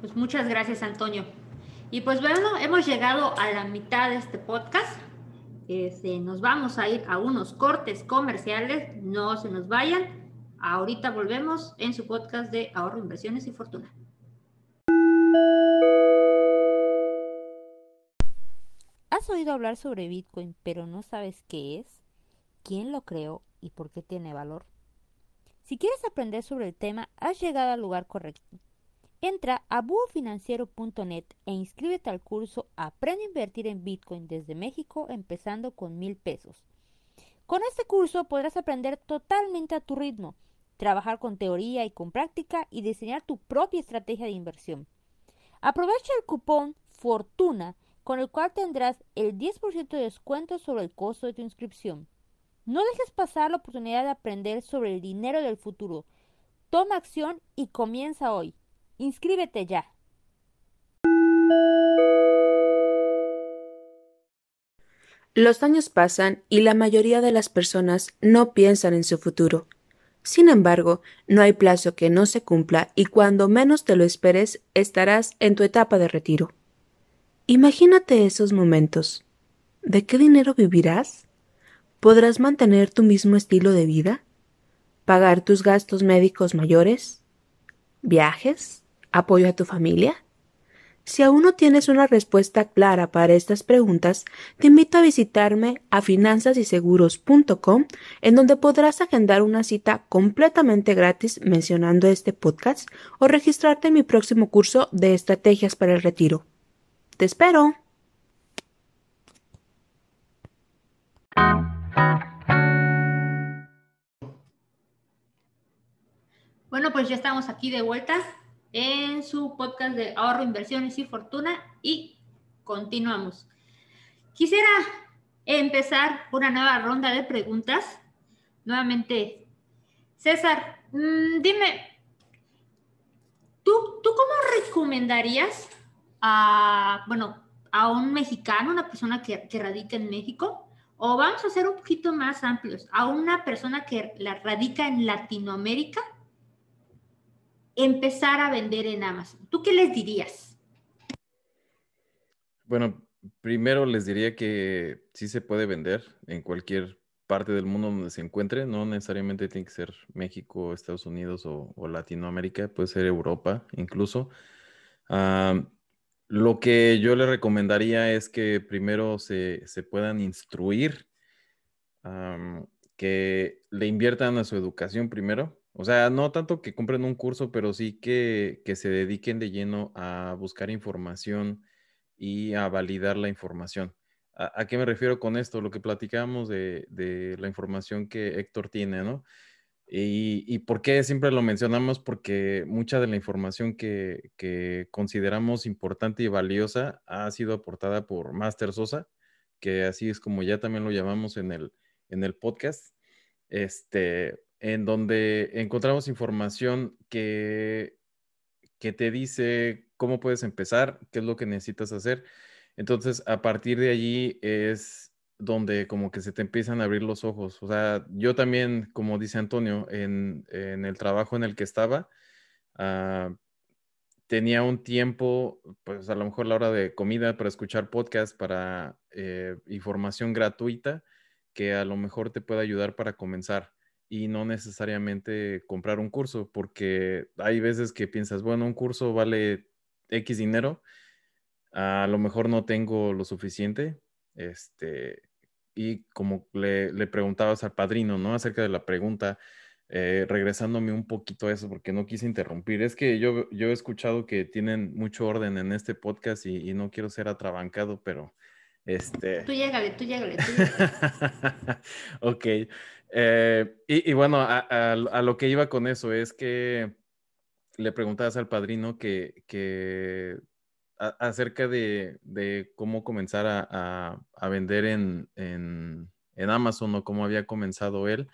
Pues muchas gracias Antonio. Y pues bueno, hemos llegado a la mitad de este podcast. Este, nos vamos a ir a unos cortes comerciales, no se nos vayan. Ahorita volvemos en su podcast de ahorro, inversiones y fortuna. ¿Has oído hablar sobre Bitcoin pero no sabes qué es? ¿Quién lo creó y por qué tiene valor? Si quieres aprender sobre el tema, has llegado al lugar correcto. Entra a buofinanciero.net e inscríbete al curso Aprende a invertir en Bitcoin desde México empezando con mil pesos. Con este curso podrás aprender totalmente a tu ritmo trabajar con teoría y con práctica y diseñar tu propia estrategia de inversión. Aprovecha el cupón Fortuna con el cual tendrás el 10% de descuento sobre el costo de tu inscripción. No dejes pasar la oportunidad de aprender sobre el dinero del futuro. Toma acción y comienza hoy. Inscríbete ya. Los años pasan y la mayoría de las personas no piensan en su futuro. Sin embargo, no hay plazo que no se cumpla y cuando menos te lo esperes estarás en tu etapa de retiro. Imagínate esos momentos. ¿De qué dinero vivirás? ¿Podrás mantener tu mismo estilo de vida? ¿Pagar tus gastos médicos mayores? ¿Viajes? ¿Apoyo a tu familia? Si aún no tienes una respuesta clara para estas preguntas, te invito a visitarme a finanzasyseguros.com, en donde podrás agendar una cita completamente gratis mencionando este podcast o registrarte en mi próximo curso de estrategias para el retiro. ¡Te espero! Bueno, pues ya estamos aquí de vuelta en su podcast de ahorro, inversiones y fortuna y continuamos. Quisiera empezar una nueva ronda de preguntas. Nuevamente, César, mm, dime, ¿tú, ¿tú cómo recomendarías a, bueno, a un mexicano, una persona que, radica en México, o vamos a ser un poquito más amplios, a una persona que la radica en Latinoamérica, empezar a vender en Amazon? ¿Tú qué les dirías? Bueno, primero les diría que sí se puede vender en cualquier parte del mundo donde se encuentre, no necesariamente tiene que ser México, Estados Unidos o, Latinoamérica, puede ser Europa incluso. lo que yo le recomendaría es que primero se, puedan instruir, que le inviertan a su educación primero, o sea, no tanto que compren un curso, pero sí que, se dediquen de lleno a buscar información y a validar la información. ¿A, qué me refiero con esto? Lo que platicamos de, la información que Héctor tiene, ¿no? Y, por qué siempre lo mencionamos? Porque mucha de la información que, que, consideramos importante y valiosa ha sido aportada por Master Sosa, que así es como ya también lo llamamos en el, en el podcast, este, en donde encontramos información que, que te dice cómo puedes empezar, qué es lo que necesitas hacer. Entonces, a partir de allí es donde como que se te empiezan a abrir los ojos. O sea, yo también, como dice Antonio, en, el trabajo en el que estaba, ah, tenía un tiempo, pues a lo mejor la hora de comida para escuchar podcast, para eh, información gratuita que a lo mejor te puede ayudar para comenzar y no necesariamente comprar un curso, porque hay veces que piensas, bueno, un curso vale X dinero, a lo mejor no tengo lo suficiente, este, y como le, le, preguntabas al padrino, ¿no? Acerca de la pregunta, eh, regresándome un poquito a eso porque no quise interrumpir. Es que yo, yo he escuchado que tienen mucho orden en este podcast y, no quiero ser atrabancado, pero este... Tú llégale, tú llégale, tú ok. Eh, y, bueno, a, a, lo que iba con eso es que le preguntabas al padrino que, que acerca de, cómo comenzar a, vender en, Amazon o cómo había comenzado él.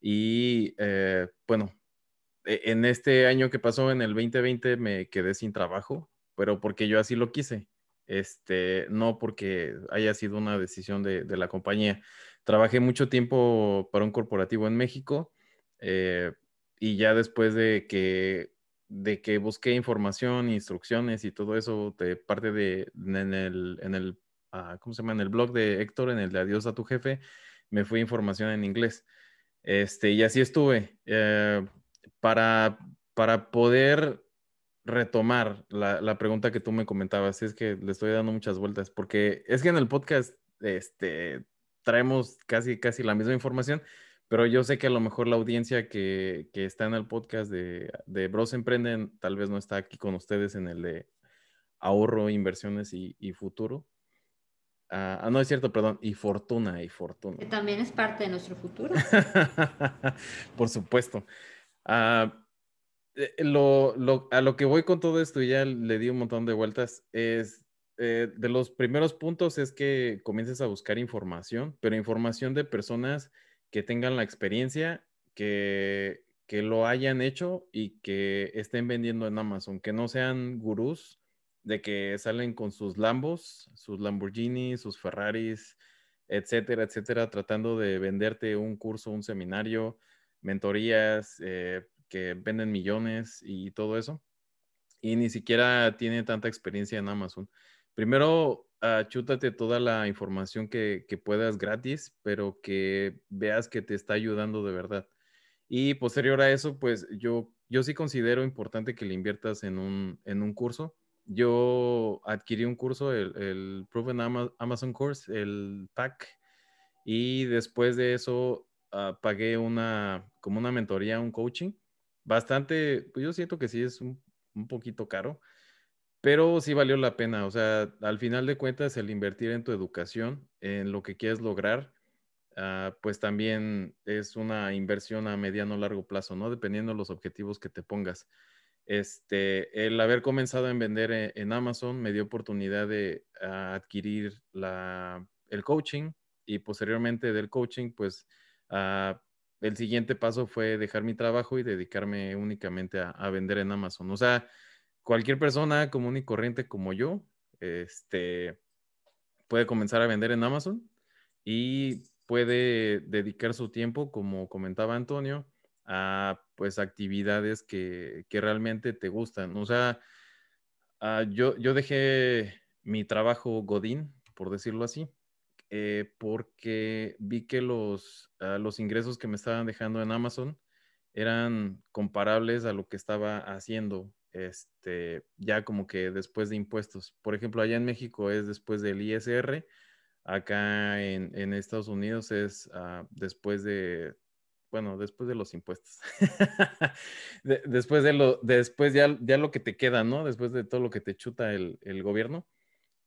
Y eh, bueno, e, en este año que pasó, en el 2020, me quedé sin trabajo, pero porque yo así lo quise. Este, no porque haya sido una decisión de, la compañía. Trabajé mucho tiempo para un corporativo en México eh, y ya después de que busqué información, instrucciones y todo eso de parte de en el, ah, ¿cómo se llama? En el blog de Héctor, en el de Adiós a tu jefe, me fui información en inglés. Este, y así estuve. Eh, para poder retomar la, la, pregunta que tú me comentabas, es que le estoy dando muchas vueltas, porque es que en el podcast este, traemos casi, casi la misma información, pero yo sé que a lo mejor la audiencia que, está en el podcast de, de, Bros Emprenden tal vez no está aquí con ustedes en el de ahorro, inversiones y, futuro. Ah, ah, no es cierto, perdón, y fortuna, y fortuna. Que también es parte de nuestro futuro. Por supuesto. Ah, eh, lo, a lo que voy con todo esto, y ya le di un montón de vueltas, es eh, de los primeros puntos es que comiences a buscar información, pero información de personas que tengan la experiencia, que, que lo hayan hecho y que estén vendiendo en Amazon, que no sean gurús de que salen con sus Lambos, sus Lamborghini, sus Ferraris, etcétera, etcétera, tratando de venderte un curso, un seminario, mentorías eh, que venden millones y todo eso. Y ni siquiera tiene tanta experiencia en Amazon. Primero, uh, chútate toda la información que, puedas gratis, pero que veas que te está ayudando de verdad. Y posterior a eso, pues yo, yo sí considero importante que le inviertas en un, en un curso. Yo adquirí un curso, el, el Proven Amazon Course, el PAC, y después de eso ah, pagué una, como una mentoría, un coaching. Bastante, pues yo siento que sí es un, un poquito caro, pero sí valió la pena, o sea, al final de cuentas, el invertir en tu educación, en lo que quieres lograr, ah, pues también es una inversión a mediano o largo plazo, ¿no? Dependiendo de los objetivos que te pongas. Este, el haber comenzado en vender e, en, Amazon me dio oportunidad de ah, adquirir la, el coaching y posteriormente del coaching, pues ah, el siguiente paso fue dejar mi trabajo y dedicarme únicamente a, vender en Amazon. O sea, cualquier persona común y corriente como yo, este, puede comenzar a vender en Amazon y puede dedicar su tiempo, como comentaba Antonio, a pues actividades que, realmente te gustan. O sea, ah, yo, yo dejé mi trabajo Godín, por decirlo así, eh, porque vi que los, ah, los ingresos que me estaban dejando en Amazon eran comparables a lo que estaba haciendo este, ya como que después de impuestos. Por ejemplo, allá en México es después del ISR, acá en, Estados Unidos es ah, después de, bueno, después de los impuestos. después de lo, después ya, ya lo que te queda, ¿no? Después de todo lo que te chuta el, gobierno.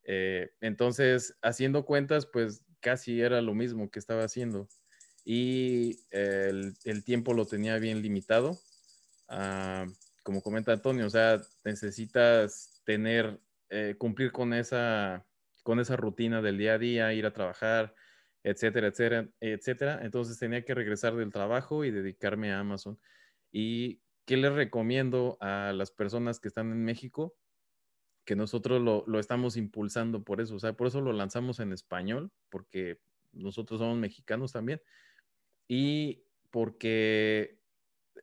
Eh, entonces, haciendo cuentas, pues casi era lo mismo que estaba haciendo. y el, tiempo lo tenía bien limitado. Ah, como comenta Antonio, o sea, necesitas tener, eh, cumplir con esa, con esa rutina del día a día, ir a trabajar, etcétera, etcétera, etcétera. Entonces tenía que regresar del trabajo y dedicarme a Amazon. ¿Y qué les recomiendo a las personas que están en México? Que nosotros lo, lo estamos impulsando por eso, o sea, por eso lo lanzamos en español, porque nosotros somos mexicanos también. Y porque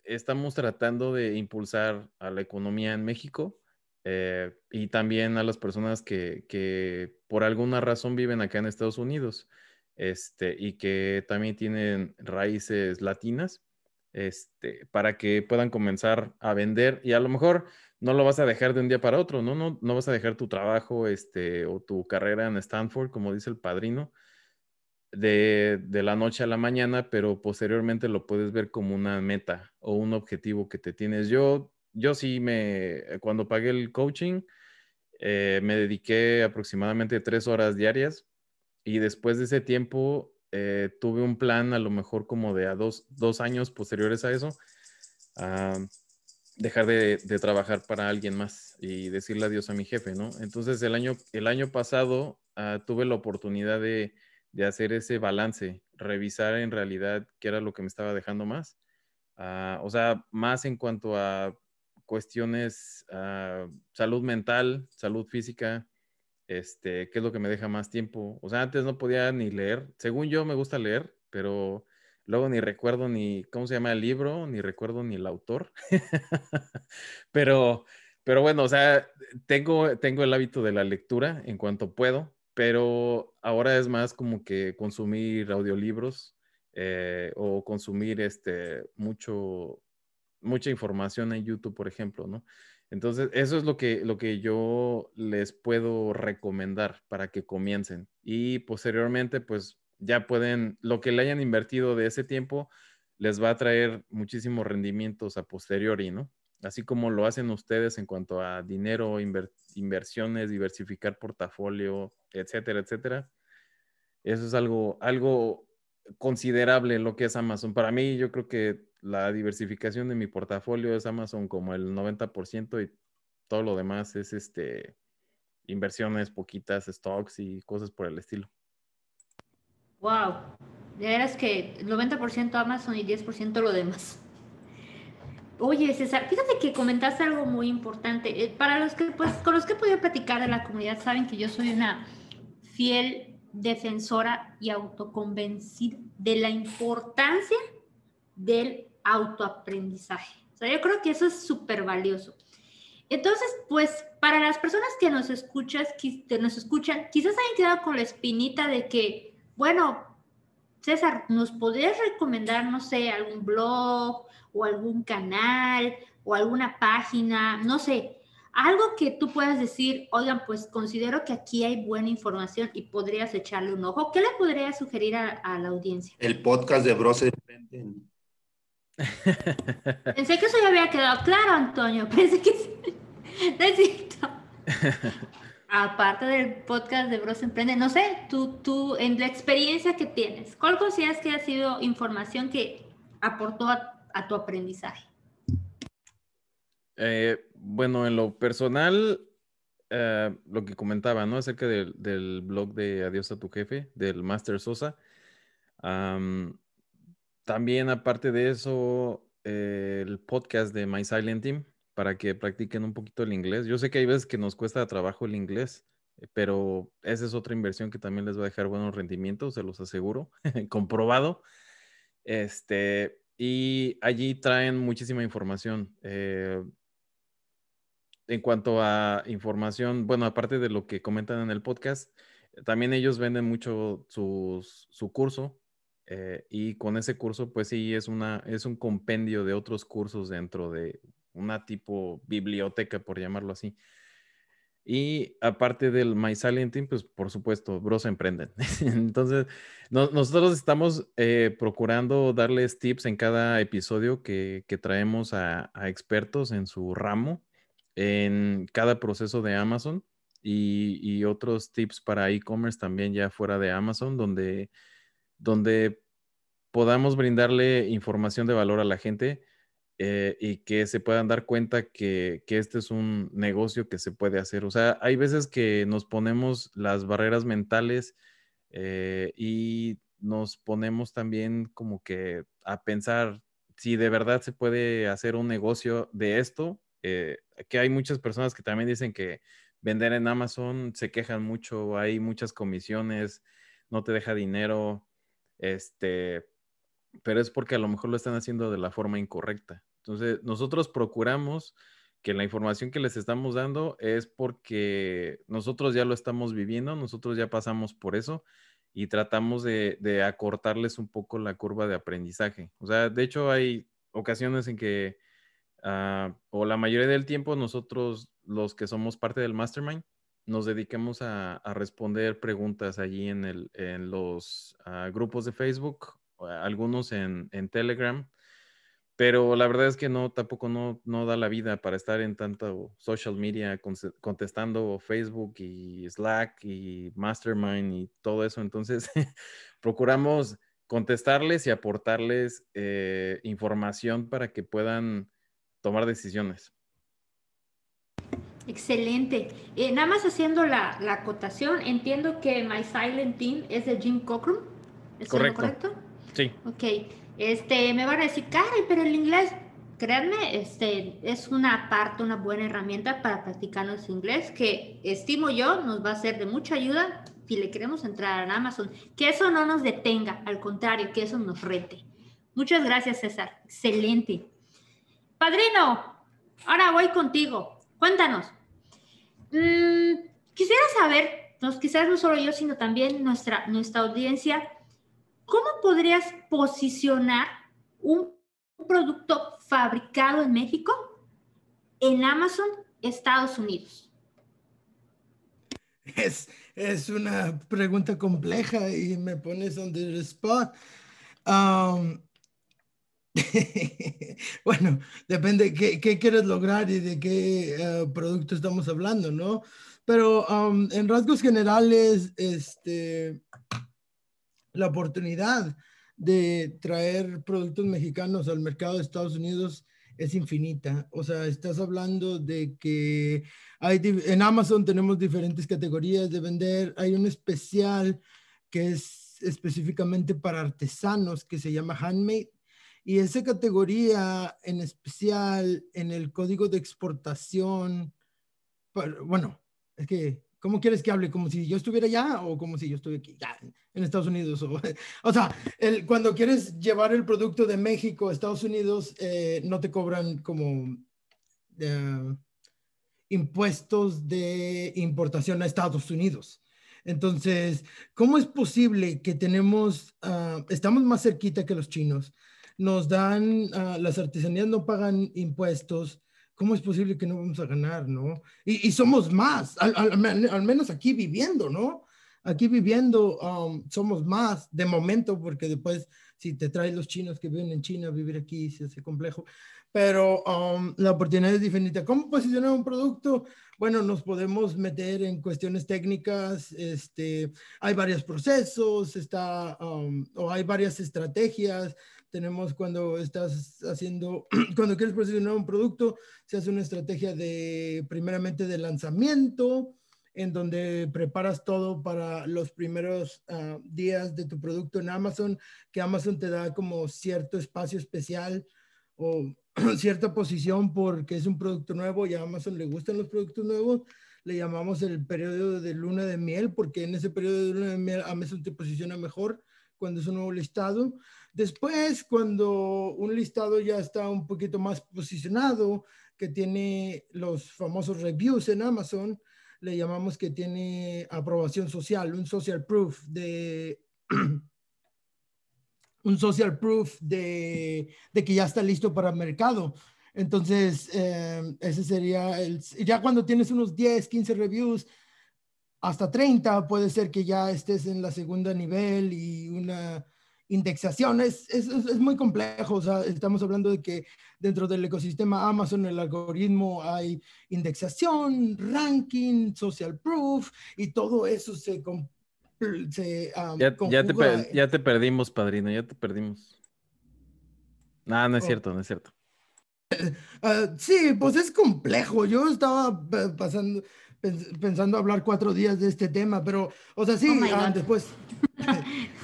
estamos tratando de impulsar a la economía en México eh, y también a las personas que, que, por alguna razón viven acá en Estados Unidos este, y que también tienen raíces latinas, este, para que puedan comenzar a vender y a lo mejor no lo vas a dejar de un día para otro, ¿no? No, no vas a dejar tu trabajo este, o tu carrera en Stanford, como dice el padrino, de, la noche a la mañana, pero posteriormente lo puedes ver como una meta o un objetivo que te tienes. Yo, yo sí me, cuando pagué el coaching, eh, me dediqué aproximadamente tres horas diarias y después de ese tiempo eh, tuve un plan a lo mejor como de a dos, dos años posteriores a eso, dejar de, trabajar para alguien más y decirle adiós a mi jefe, ¿no? Entonces el año, el año pasado uh, tuve la oportunidad de de hacer ese balance, revisar en realidad qué era lo que me estaba dejando más. Uh, o sea, más en cuanto a cuestiones, uh, salud mental, salud física, este, qué es lo que me deja más tiempo. O sea, antes no podía ni leer. Según yo me gusta leer, pero luego ni recuerdo ni cómo se llama el libro, ni recuerdo ni el autor. pero, pero bueno, o sea, tengo, tengo el hábito de la lectura en cuanto puedo pero ahora es más como que consumir audiolibros eh, o consumir este, mucho, mucha información en YouTube, por ejemplo, ¿no? Entonces, eso es lo que, lo que yo les puedo recomendar para que comiencen. Y posteriormente, pues ya pueden, lo que le hayan invertido de ese tiempo, les va a traer muchísimos rendimientos a posteriori, ¿no? así como lo hacen ustedes en cuanto a dinero, inversiones, diversificar portafolio, etcétera, etcétera. Eso es algo, algo considerable lo que es Amazon. Para mí, yo creo que la diversificación de mi portafolio es Amazon como el 90% y todo lo demás es este inversiones, poquitas, stocks y cosas por el estilo. Wow, de veras que el 90% Amazon y 10% lo demás. Oye, César, fíjate que comentaste algo muy importante. Eh, para los que, pues, con los que he podido platicar de la comunidad, saben que yo soy una fiel defensora y autoconvencida de la importancia del autoaprendizaje. O sea, yo creo que eso es súper valioso. Entonces, pues, para las personas que nos, escuchas, que nos escuchan, quizás hayan quedado con la espinita de que, bueno, César, ¿nos podrías recomendar, no sé, algún blog o algún canal o alguna página, no sé, algo que tú puedas decir, oigan, pues considero que aquí hay buena información y podrías echarle un ojo. ¿Qué le podrías sugerir a, la audiencia? El podcast de Bros Pensé que eso ya había quedado claro, Antonio. Pensé que... Necesito. aparte del podcast de Bros Emprende, no sé, tú, tú, en la experiencia que tienes, ¿cuál consideras que ha sido información que aportó a, tu aprendizaje? Eh, bueno, en lo personal, eh, lo que comentaba, ¿no? Acerca del, blog de Adiós a tu jefe, del Master Sosa. También, aparte de eso, eh, el podcast de My Silent Team, para que practiquen un poquito el inglés. Yo sé que hay veces que nos cuesta trabajo el inglés, eh, pero esa es otra inversión que también les va a dejar buenos rendimientos, se los aseguro, comprobado. Este, y allí traen muchísima información. Eh, en cuanto a información, bueno, aparte de lo que comentan en el podcast, también ellos venden mucho su curso eh, y con ese curso, pues sí, es, una, es un compendio de otros cursos dentro de una tipo biblioteca, por llamarlo así. Y aparte del My Silent Team, pues por supuesto, Bros Emprenden. Entonces, nosotros estamos eh, procurando darles tips en cada episodio que, traemos a, expertos en su ramo, en cada proceso de Amazon y, y otros tips para e-commerce también ya fuera de Amazon, donde, donde podamos brindarle información de valor a la gente eh, y que se puedan dar cuenta que, que, este es un negocio que se puede hacer. O sea, hay veces que nos ponemos las barreras mentales eh, y nos ponemos también como que a pensar si de verdad se puede hacer un negocio de esto. Eh, que hay muchas personas que también dicen que vender en Amazon se quejan mucho, hay muchas comisiones, no te deja dinero, este, pero es porque a lo mejor lo están haciendo de la forma incorrecta. Entonces, nosotros procuramos que la información que les estamos dando es porque nosotros ya lo estamos viviendo, nosotros ya pasamos por eso y tratamos de, acortarles un poco la curva de aprendizaje. O sea, de hecho hay ocasiones en que, ah, o la mayoría del tiempo, nosotros, los que somos parte del mastermind, nos dedicamos a, responder preguntas allí en, los ah, grupos de Facebook, algunos en, Telegram pero la verdad es que no, tampoco no da la vida para estar en tanto social media contestando Facebook y Slack y Mastermind y todo eso. Entonces, procuramos contestarles y aportarles eh, información para que puedan tomar decisiones. Excelente. Eh, nada más haciendo la, la, acotación, entiendo que My Silent Team es de Jim Cockrum. ¿Es correcto? correcto? Sí. Ok. Este, me van a decir, Karen, pero el inglés, créanme, este, es una parte, una buena herramienta para practicar nuestro inglés que estimo yo nos va a ser de mucha ayuda si le queremos entrar en Amazon. Que eso no nos detenga, al contrario, que eso nos rete. Muchas gracias, César. Excelente. Padrino, ahora voy contigo. Cuéntanos. Mm, quisiera saber, quizás no solo yo, sino también nuestra, nuestra audiencia, ¿cómo podrías posicionar un producto fabricado en México en Amazon, Estados Unidos? Es, es una pregunta compleja y me pones on the spot. Um, bueno, depende qué, qué quieres lograr y de qué eh, producto estamos hablando, ¿no? Pero um, en rasgos generales, este, la oportunidad de traer productos mexicanos al mercado de Estados Unidos es infinita. O sea, estás hablando de que hay, en Amazon tenemos diferentes categorías de vender. Hay un especial que es específicamente para artesanos que se llama Handmade. Y esa categoría en especial en el código de exportación, bueno, es que ¿Cómo quieres que hable? ¿Como si yo estuviera allá o como si yo estuviera aquí, ya, en Estados Unidos? O, o sea, el, cuando quieres llevar el producto de México a Estados Unidos, eh, no te cobran como eh, impuestos de importación a Estados Unidos. Entonces, ¿cómo es posible que tenemos, uh, estamos más cerquita que los chinos? Nos dan, uh, las artesanías no pagan impuestos, ¿cómo es posible que no vamos a ganar, no? Y, somos más, al, menos aquí viviendo, ¿no? Aquí viviendo um, somos más de momento, porque después si te traes los chinos que viven en China, vivir aquí se hace complejo. Pero um, la oportunidad es diferente. ¿Cómo posicionar un producto? Bueno, nos podemos meter en cuestiones técnicas. Este, hay varios procesos, está, um, o hay varias estrategias tenemos cuando estás haciendo, cuando quieres posicionar un producto, se hace una estrategia de, primeramente, de lanzamiento, en donde preparas todo para los primeros ah, días de tu producto en Amazon, que Amazon te da como cierto espacio especial o cierta posición porque es un producto nuevo y a Amazon le gustan los productos nuevos. Le llamamos el periodo de luna de miel porque en ese periodo de luna de miel Amazon te posiciona mejor cuando es un nuevo listado. Después, cuando un listado ya está un poquito más posicionado, que tiene los famosos reviews en Amazon, le llamamos que tiene aprobación social, un social proof de un social proof de, de, que ya está listo para el mercado. Entonces, eh, ese sería el, ya cuando tienes unos 10, 15 reviews, hasta 30, puede ser que ya estés en la segunda nivel y una indexación. Es, es, es, muy complejo. O sea, estamos hablando de que dentro del ecosistema Amazon, el algoritmo, hay indexación, ranking, social proof, y todo eso se, se ya, te ya te perdimos, padrino, ya te perdimos. No, no es oh. cierto, no es cierto. Ah, sí, pues es complejo. Yo estaba pasando, pensando hablar cuatro días de este tema, pero, o sea, sí, oh ah, después.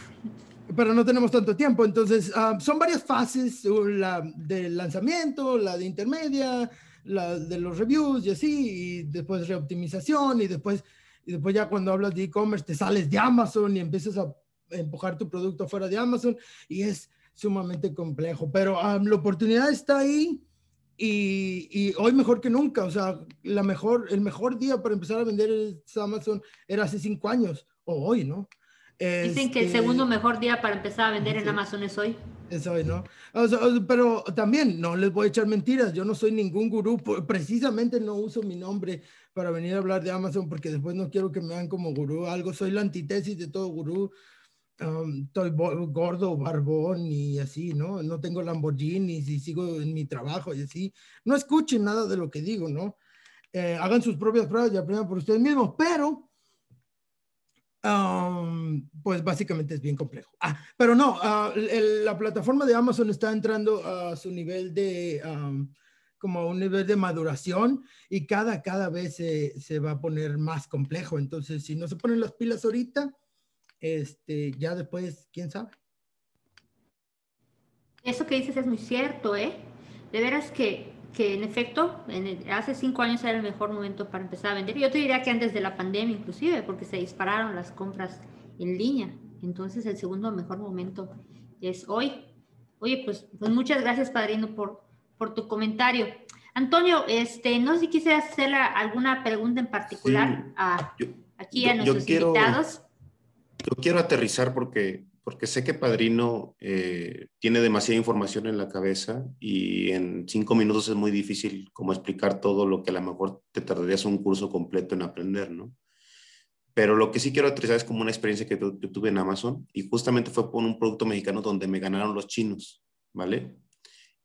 pero no tenemos tanto tiempo. Entonces, ah, son varias fases, la del lanzamiento, la de intermedia, la de los reviews y así, y después reoptimización, y después, y después ya cuando hablas de e-commerce te sales de Amazon y empiezas a empujar tu producto fuera de Amazon, y es sumamente complejo. Pero la oportunidad está ahí y, hoy mejor que nunca, o sea, la mejor, el mejor día para empezar a vender Amazon era hace cinco años, o hoy, ¿no? Dicen que el este, segundo mejor día para empezar a vender en Amazon es hoy. Es hoy, ¿no? pero también, no les voy a echar mentiras, yo no soy ningún gurú, precisamente no uso mi nombre para venir a hablar de Amazon porque después no quiero que me vean como gurú, algo, soy la antítesis de todo gurú, estoy gordo, barbón y así, ¿no? No tengo Lamborghini y sigo en mi trabajo y así. No escuchen nada de lo que digo, ¿no? Eh, hagan sus propias pruebas y aprendan por ustedes mismos, pero pues básicamente es bien complejo. Ah, pero no, ah, la plataforma de Amazon está entrando a su nivel de, como un nivel de maduración y cada, cada vez se, se va a poner más complejo. Entonces, si no se ponen las pilas ahorita, este, ya después, quién sabe. Eso que dices es muy cierto, ¿eh? De veras que, que en efecto, en hace cinco años era el mejor momento para empezar a vender. Yo te diría que antes de la pandemia inclusive, porque se dispararon las compras en línea. Entonces el segundo mejor momento es hoy. Oye, pues, pues muchas gracias, Padrino, por, por tu comentario. Antonio, este, no sé si quisieras hacer alguna pregunta en particular a, aquí a nuestros invitados. Yo quiero aterrizar porque, porque sé que Padrino eh, tiene demasiada información en la cabeza y en cinco minutos es muy difícil como explicar todo lo que a lo mejor te tardarías un curso completo en aprender, ¿no? Pero lo que sí quiero aterrizar es como una experiencia que tuve en Amazon y justamente fue por un producto mexicano donde me ganaron los chinos, ¿vale?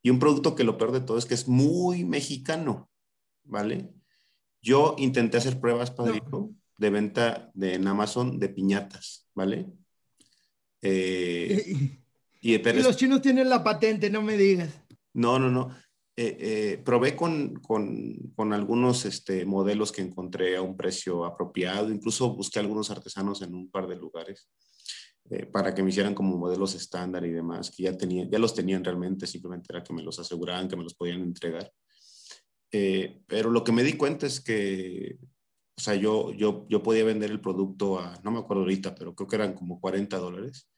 Y un producto que lo peor de todo es que es muy mexicano, ¿vale? Yo intenté hacer pruebas, Padrino, de venta de, en Amazon de piñatas, ¿vale? Eh, y, los chinos tienen la patente, no me digas. No, no, no. Eh, eh, probé con, con, con, algunos este, modelos que encontré a un precio apropiado, incluso busqué algunos artesanos en un par de lugares para que me hicieran como modelos estándar y demás, que ya, tenía, ya los tenían realmente, simplemente era que me los aseguraban, que me los podían entregar. pero lo que me di cuenta es que o sea, yo, yo, yo podía vender el producto a, no me acuerdo ahorita, pero creo que eran como 40 dólares.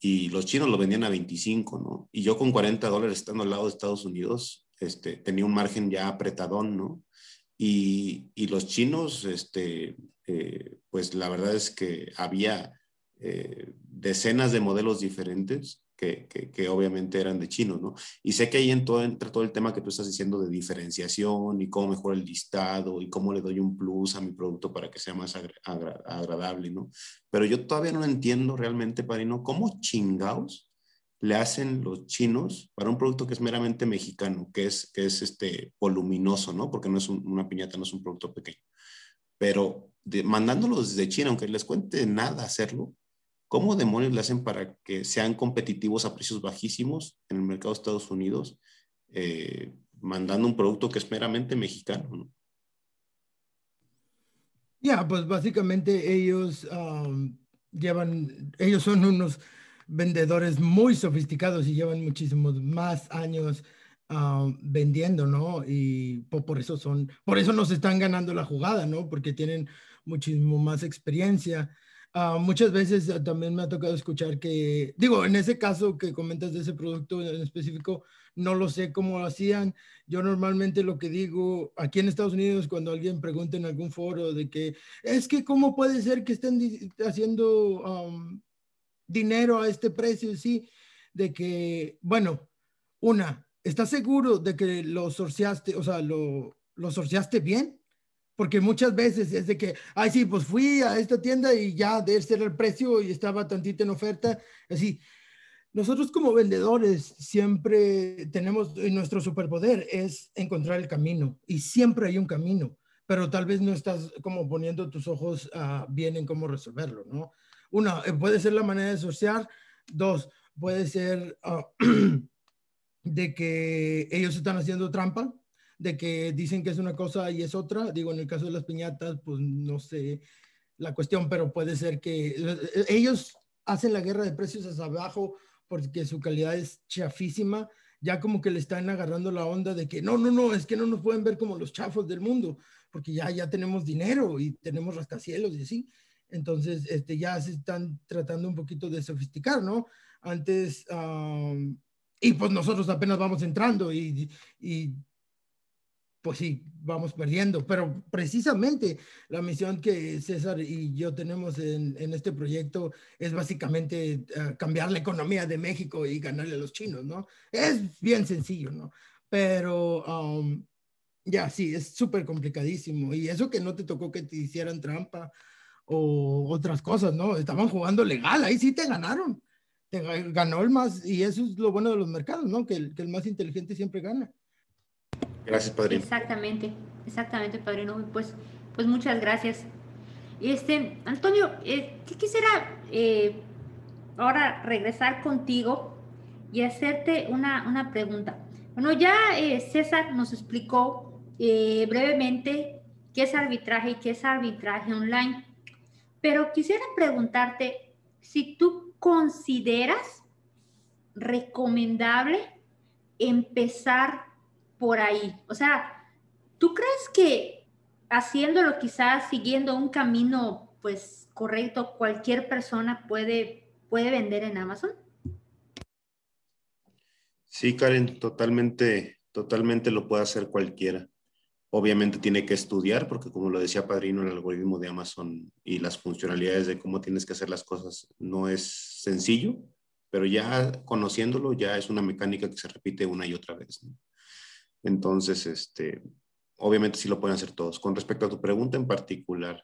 Y los chinos lo vendían a 25, ¿no? Y yo con 40 dólares estando al lado de Estados Unidos, este, tenía un margen ya apretadón, ¿no? Y, y los chinos, este, eh, pues la verdad es que había eh, decenas de modelos diferentes que, obviamente eran de chino, ¿no? Y sé que ahí en todo, entra todo el tema que tú estás diciendo de diferenciación y cómo mejora el listado y cómo le doy un plus a mi producto para que sea más agradable, ¿no? Pero yo todavía no entiendo realmente, Padrino, cómo chingados le hacen los chinos para un producto que es meramente mexicano, que es, que es este voluminoso, ¿no? Porque no es una piñata, no es un producto pequeño. Pero de, mandándolos desde China, aunque les cuente nada hacerlo, ¿Cómo demonios le hacen para que sean competitivos a precios bajísimos en el mercado de Estados Unidos, eh, mandando un producto que es meramente mexicano? Ya, pues básicamente ellos um, llevan, ellos son unos vendedores muy sofisticados y llevan muchísimos más años um, vendiendo, ¿no? Y por, eso son, por eso nos están ganando la jugada, ¿no? Porque tienen muchísimo más experiencia. Ah, muchas veces ah, también me ha tocado escuchar que, digo, en ese caso que comentas de ese producto en específico, no lo sé cómo lo hacían. Yo normalmente lo que digo aquí en Estados Unidos, cuando alguien pregunta en algún foro de que es que cómo puede ser que estén haciendo dinero a este precio, sí, de que, bueno, una, ¿estás seguro de que lo sorciaste, o sea, lo, lo sorciaste bien? Porque muchas veces es de que, ay, sí, pues fui a esta tienda y ya de este era el precio y estaba tantita en oferta, así. Nosotros como vendedores siempre tenemos, nuestro superpoder es encontrar el camino y siempre hay un camino, pero tal vez no estás como poniendo tus ojos ah, bien en cómo resolverlo, ¿no? Una, eh, puede ser la manera de asociar. Dos, puede ser ah, de que ellos están haciendo trampa, de que dicen que es una cosa y es otra. Digo, en el caso de las piñatas, pues no sé la cuestión, pero puede ser que eh, ellos hacen la guerra de precios hacia abajo porque su calidad es chafísima, ya como que le están agarrando la onda de que no, no, no, es que no nos pueden ver como los chafos del mundo, porque ya, ya tenemos dinero y tenemos rascacielos y así. Entonces, este, ya se están tratando un poquito de sofisticar, ¿no? Antes, y pues nosotros apenas vamos entrando y, y pues sí, vamos perdiendo. Pero precisamente la misión que César y yo tenemos en, este proyecto es básicamente uh, cambiar la economía de México y ganarle a los chinos, ¿no? Es bien sencillo, ¿no? Pero um, ya, sí, es súper complicadísimo. Y eso que no te tocó que te hicieran trampa o otras cosas, ¿no? Estaban jugando legal, ahí sí te ganaron. Te ganó el más, y eso es lo bueno de los mercados, ¿no? Que el más inteligente siempre gana. Gracias, padrino. Exactamente, exactamente, padrino. Pues, pues muchas gracias. Este, Antonio, eh, quisiera eh, ahora regresar contigo y hacerte una, una pregunta. Bueno, ya eh, César nos explicó brevemente qué es arbitraje y qué es arbitraje online, pero quisiera preguntarte si tú consideras recomendable empezar por ahí. O sea, ¿tú crees que haciéndolo quizás siguiendo un camino pues correcto, cualquier persona puede, puede vender en Amazon? Sí, Karen, totalmente, totalmente lo puede hacer cualquiera. Obviamente tiene que estudiar, porque como lo decía Padrino, el algoritmo de Amazon y las funcionalidades de cómo tienes que hacer las cosas no es sencillo, pero ya conociéndolo ya es una mecánica que se repite una y otra vez. Entonces, este, obviamente sí lo pueden hacer todos. Con respecto a tu pregunta en particular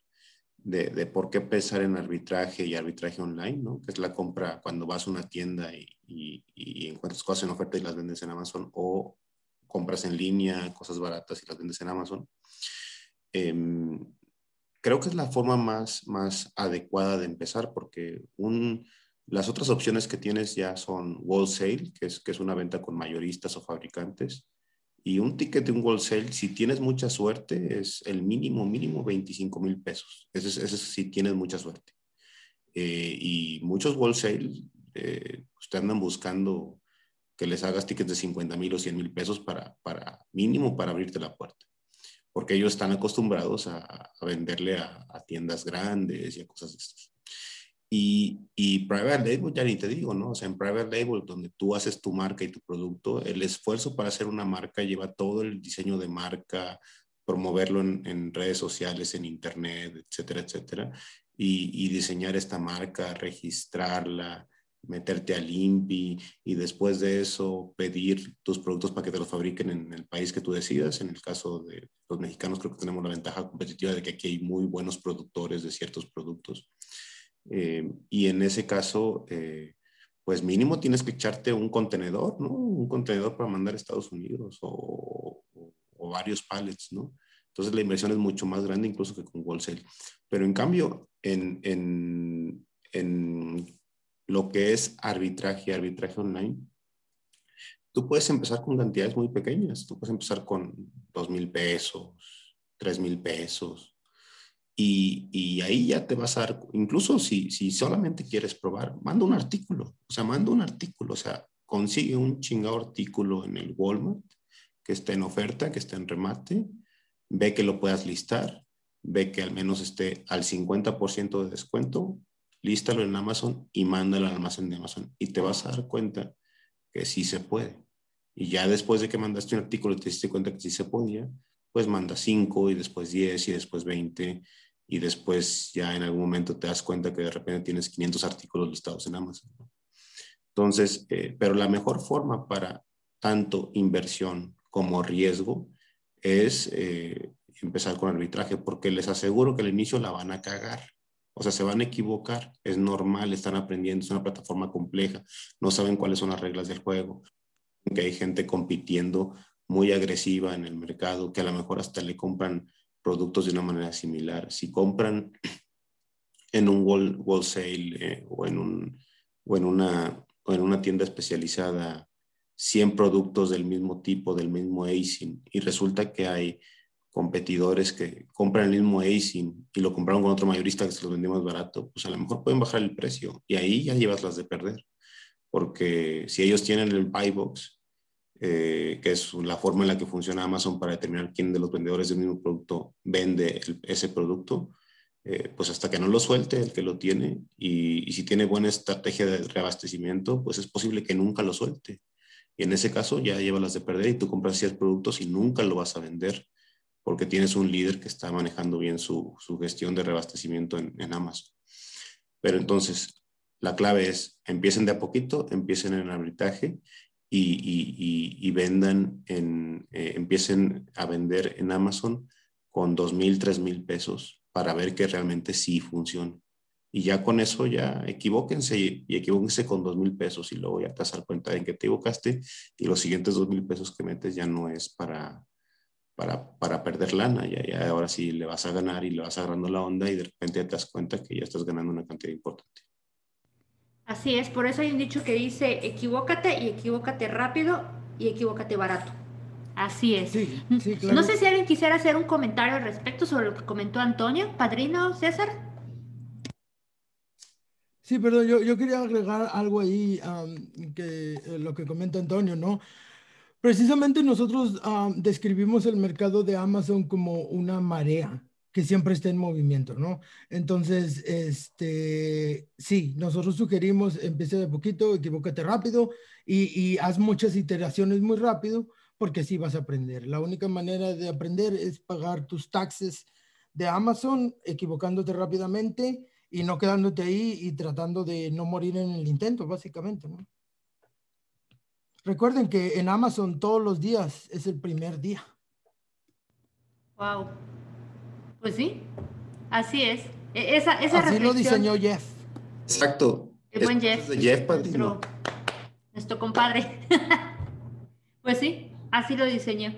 de, por qué pensar en arbitraje y arbitraje online, ¿no? que es la compra cuando vas a una tienda y, y, y encuentras cosas en oferta y las vendes en Amazon o compras en línea, cosas baratas y las vendes en Amazon. Eh, creo que es la forma más, más adecuada de empezar porque un, las otras opciones que tienes ya son wholesale, que es, que es una venta con mayoristas o fabricantes, y un ticket de un wholesale, si tienes mucha suerte, es el mínimo, mínimo 25 mil pesos. Ese es, ese es, si tienes mucha suerte. Eh, y muchos wholesale eh, pues andan buscando que les hagas tickets de 50 mil o 100 mil pesos para, para mínimo para abrirte la puerta. Porque ellos están acostumbrados a, a venderle a, a, tiendas grandes y a cosas de estas. Y, y, private label, ya ni te digo, ¿no? O sea, en private label, donde tú haces tu marca y tu producto, el esfuerzo para hacer una marca lleva todo el diseño de marca, promoverlo en, en redes sociales, en internet, etcétera, etcétera. Y, y, diseñar esta marca, registrarla, meterte al INPI y después de eso pedir tus productos para que te los fabriquen en el país que tú decidas. En el caso de los mexicanos creo que tenemos la ventaja competitiva de que aquí hay muy buenos productores de ciertos productos. Eh, y en ese caso, eh, pues mínimo tienes que echarte un contenedor, ¿no? Un contenedor para mandar a Estados Unidos o, o, o, varios pallets, ¿no? Entonces la inversión es mucho más grande incluso que con wholesale. Pero en cambio, en, en, en lo que es arbitraje, arbitraje online, tú puedes empezar con cantidades muy pequeñas. Tú puedes empezar con dos mil pesos, tres mil pesos, y, y, ahí ya te vas a dar, incluso si, si solamente quieres probar, manda un artículo, o sea, manda un artículo, o sea, consigue un chingado artículo en el Walmart que esté en oferta, que esté en remate, ve que lo puedas listar, ve que al menos esté al 50% de descuento, lístalo en Amazon y mándalo al almacén de Amazon y te vas a dar cuenta que sí se puede. Y ya después de que mandaste un artículo y te diste cuenta que sí se podía, pues manda 5 y después 10 y después 20 y después ya en algún momento te das cuenta que de repente tienes 500 artículos listados en Amazon. Entonces, eh, pero la mejor forma para tanto inversión como riesgo es eh, empezar con arbitraje, porque les aseguro que al inicio la van a cagar. O sea, se van a equivocar, es normal, están aprendiendo, es una plataforma compleja, no saben cuáles son las reglas del juego, que hay gente compitiendo muy agresiva en el mercado, que a lo mejor hasta le compran productos de una manera similar. Si compran en un wholesale eh, o, en un, o, en una, o en una tienda especializada 100 productos del mismo tipo, del mismo ASIN, y resulta que hay competidores que compran el mismo ASIN y lo compraron con otro mayorista que se los vendió más barato, pues a lo mejor pueden bajar el precio y ahí ya llevas las de perder. Porque si ellos tienen el buy box, eh, que es la forma en la que funciona Amazon para determinar quién de los vendedores del mismo producto vende ese producto, eh, pues hasta que no lo suelte el que lo tiene y, si tiene buena estrategia de reabastecimiento, pues es posible que nunca lo suelte. Y en ese caso ya lleva las de perder y tú compras 100 productos y nunca lo vas a vender porque tienes un líder que está manejando bien su, su gestión de reabastecimiento en, en, Amazon. Pero entonces, la clave es, empiecen de a poquito, empiecen en arbitraje y, y, vendan, en, eh, empiecen a vender en Amazon con dos mil, tres mil pesos para ver que realmente sí funciona. Y ya con eso ya equivóquense y, y equivóquense con dos mil pesos y luego ya te vas a dar cuenta de que te equivocaste y los siguientes dos mil pesos que metes ya no es para, para, para perder lana, ya, ya ahora sí le vas a ganar y le vas agarrando la onda y de repente te das cuenta que ya estás ganando una cantidad importante. Así es, por eso hay un dicho que dice, equivócate y equivócate rápido y equivócate barato. Así es. Sí, sí, claro. No sé si alguien quisiera hacer un comentario al respecto sobre lo que comentó Antonio, padrino César. Sí, perdón, yo, yo quería agregar algo ahí, um, que eh, lo que comenta Antonio, ¿no? Precisamente nosotros describimos el mercado de Amazon como una marea que siempre está en movimiento, ¿no? Entonces, este, sí, nosotros sugerimos, empiece de poquito, equivócate rápido y, y haz muchas iteraciones muy rápido, porque así vas a aprender. La única manera de aprender es pagar tus taxes de Amazon, equivocándote rápidamente y no quedándote ahí y tratando de no morir en el intento, básicamente. Recuerden que en Amazon todos los días es el primer día. Wow. Pues sí, así es. E, esa, esa así lo diseñó Jeff. Exacto. El buen Jeff. De Jeff nuestro, nuestro compadre. pues sí, así lo diseñó.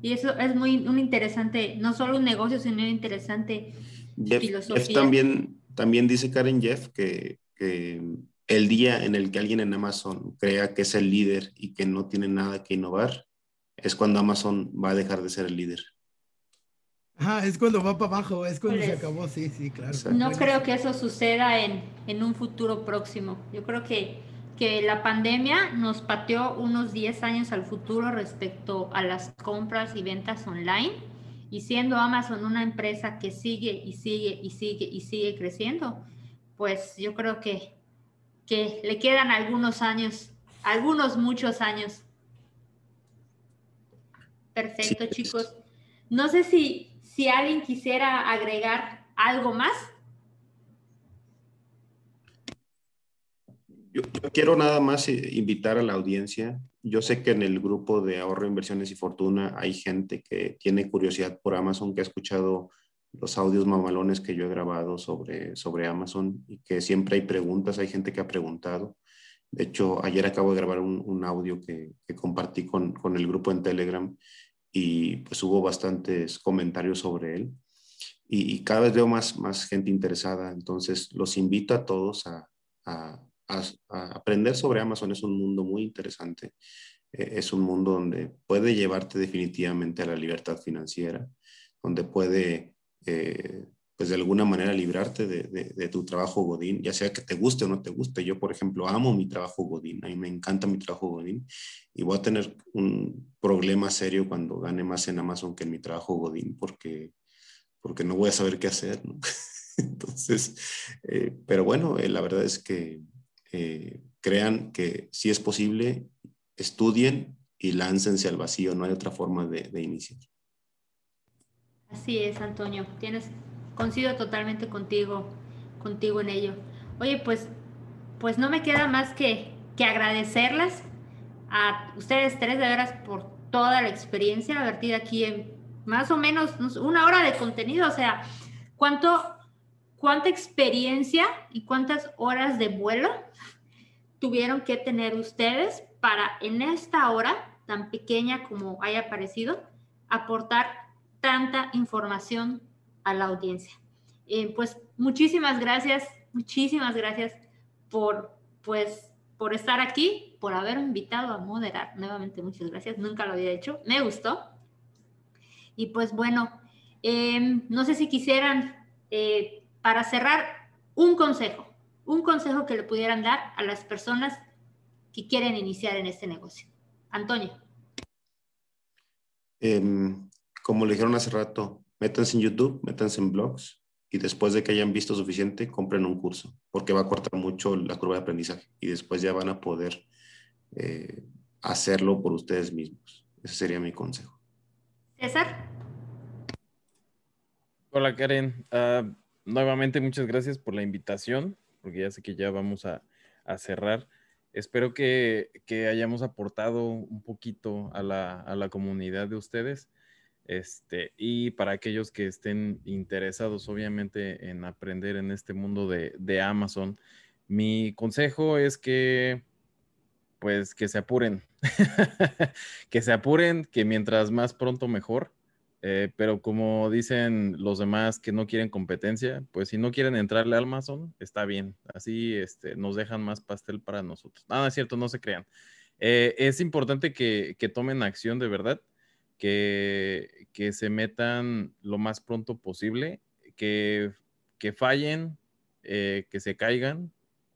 Y eso es muy un interesante, no solo un negocio, sino una interesante Jeff, filosofía. Jeff también, también dice Karen Jeff que, que el día en el que alguien en Amazon crea que es el líder y que no tiene nada que innovar, es cuando Amazon va a dejar de ser el líder. Ah, es cuando va para abajo, es cuando Pues, se acabó, sí, sí, claro. No creo que eso suceda en, en un futuro próximo. Yo creo que, que la pandemia nos pateó unos 10 años al futuro respecto a las compras y ventas online. Y siendo Amazon una empresa que sigue y sigue y sigue y sigue creciendo, pues yo creo que, que le quedan algunos años, algunos muchos años. Perfecto, Sí. chicos. No sé si, si alguien quisiera agregar algo más. Yo, quiero nada más eh, invitar a la audiencia. Yo sé que en el grupo de ahorro, inversiones y fortuna hay gente que tiene curiosidad por Amazon, que ha escuchado los audios mamalones que yo he grabado sobre, sobre Amazon y que siempre hay preguntas, hay gente que ha preguntado. De hecho, ayer acabo de grabar un, un audio que, que compartí con, con el grupo en Telegram y pues hubo bastantes comentarios sobre él. Y, cada vez veo más, más gente interesada. Entonces, los invito a todos a, aprender sobre Amazon. Es un mundo muy interesante. Eh, es un mundo donde puede llevarte definitivamente a la libertad financiera, donde puede, eh, pues de alguna manera, librarte de, de, tu trabajo Godín, ya sea que te guste o no te guste. Yo, por ejemplo, amo mi trabajo Godín. A mí me encanta mi trabajo Godín y voy a tener un problema serio cuando gane más en Amazon que en mi trabajo Godín, porque, porque no voy a saber qué hacer. Entonces, eh, pero bueno, eh, la verdad es que eh, crean que si es posible, estudien y láncense al vacío, no hay otra forma de, de iniciar. Así es, Antonio, tienes, coincido totalmente contigo, contigo en ello. Oye, pues, pues no me queda más que, que agradecerlas a ustedes tres de veras por toda la experiencia vertida aquí en más o menos una hora de contenido, o sea, cuánto, cuánta experiencia y cuántas horas de vuelo tuvieron que tener ustedes para en esta hora tan pequeña como haya parecido aportar tanta información a la audiencia. Eh, pues muchísimas gracias, muchísimas gracias por, pues, por estar aquí, por haberme invitado a moderar. Nuevamente, muchas gracias. Nunca lo había hecho. Me gustó. Y pues bueno, em, no sé si quisieran, eh, para cerrar, un consejo, un consejo que le pudieran dar a las personas que quieren iniciar en este negocio. Antonio. Em, como le dijeron hace rato, métanse en YouTube, métanse en blogs y después de que hayan visto suficiente, compren un curso, porque va a cortar mucho la curva de aprendizaje y después ya van a poder eh, hacerlo por ustedes mismos. Ese sería mi consejo. César. Hola Karen, ah, nuevamente muchas gracias por la invitación, porque ya sé que ya vamos a, cerrar. Espero que, hayamos aportado un poquito a la, a la comunidad de ustedes. Este, y para aquellos que estén interesados, obviamente, en aprender en este mundo de, Amazon, mi consejo es que, pues, que se apuren, que se apuren, que mientras más pronto mejor. Eh, pero como dicen los demás que no quieren competencia, pues si no quieren entrarle a Amazon, está bien. Así este, nos dejan más pastel para nosotros. Nada, es cierto, no se crean. Eh, es importante que tomen acción de verdad que, que se metan lo más pronto posible, que, que fallen, eh, que se caigan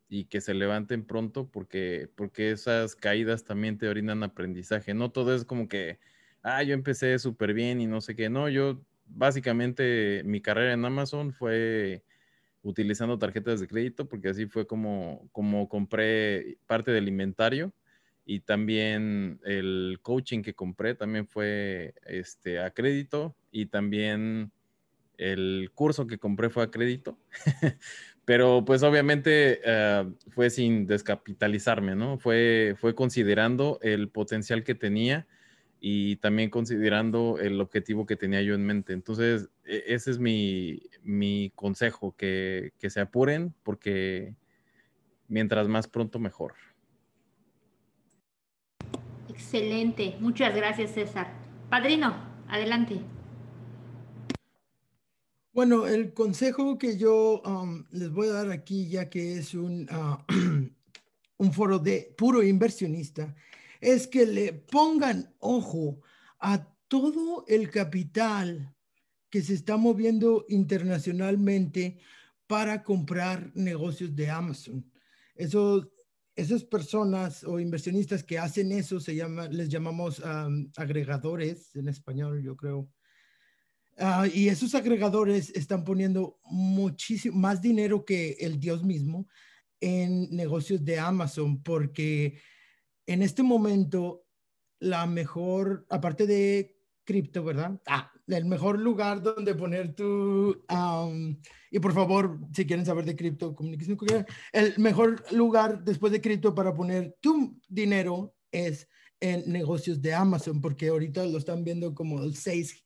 y que se levanten pronto porque, porque esas caídas también te orinan aprendizaje. No todo es como que, ah, yo empecé súper bien y no sé qué. No, yo básicamente mi carrera en Amazon fue utilizando tarjetas de crédito porque así fue como, como compré parte del inventario y también el coaching que compré también fue este, a crédito y también el curso que compré fue a crédito, pero pues obviamente ah, fue sin descapitalizarme, ¿no? Fue, fue considerando el potencial que tenía y también considerando el objetivo que tenía yo en mente. Entonces, e, ese es mi, mi consejo, que, que se apuren porque mientras más pronto mejor. Excelente, muchas gracias César. Padrino, adelante. Bueno, el consejo que yo um, les voy a dar aquí, ya que es un, ah, un foro de puro inversionista, es que le pongan ojo a todo el capital que se está moviendo internacionalmente para comprar negocios de Amazon. Eso esas personas o inversionistas que hacen eso se llama, les llamamos agregadores en español, yo creo. Ah, y esos agregadores están poniendo muchísimo más dinero que el Dios mismo en negocios de Amazon, porque en este momento la mejor, aparte de cripto, ¿verdad? Ah, el mejor lugar donde poner tu... y por favor, si quieren saber de cripto, comunicación, el mejor lugar después de cripto para poner tu dinero es en negocios de Amazon, porque ahorita lo están viendo como el safe,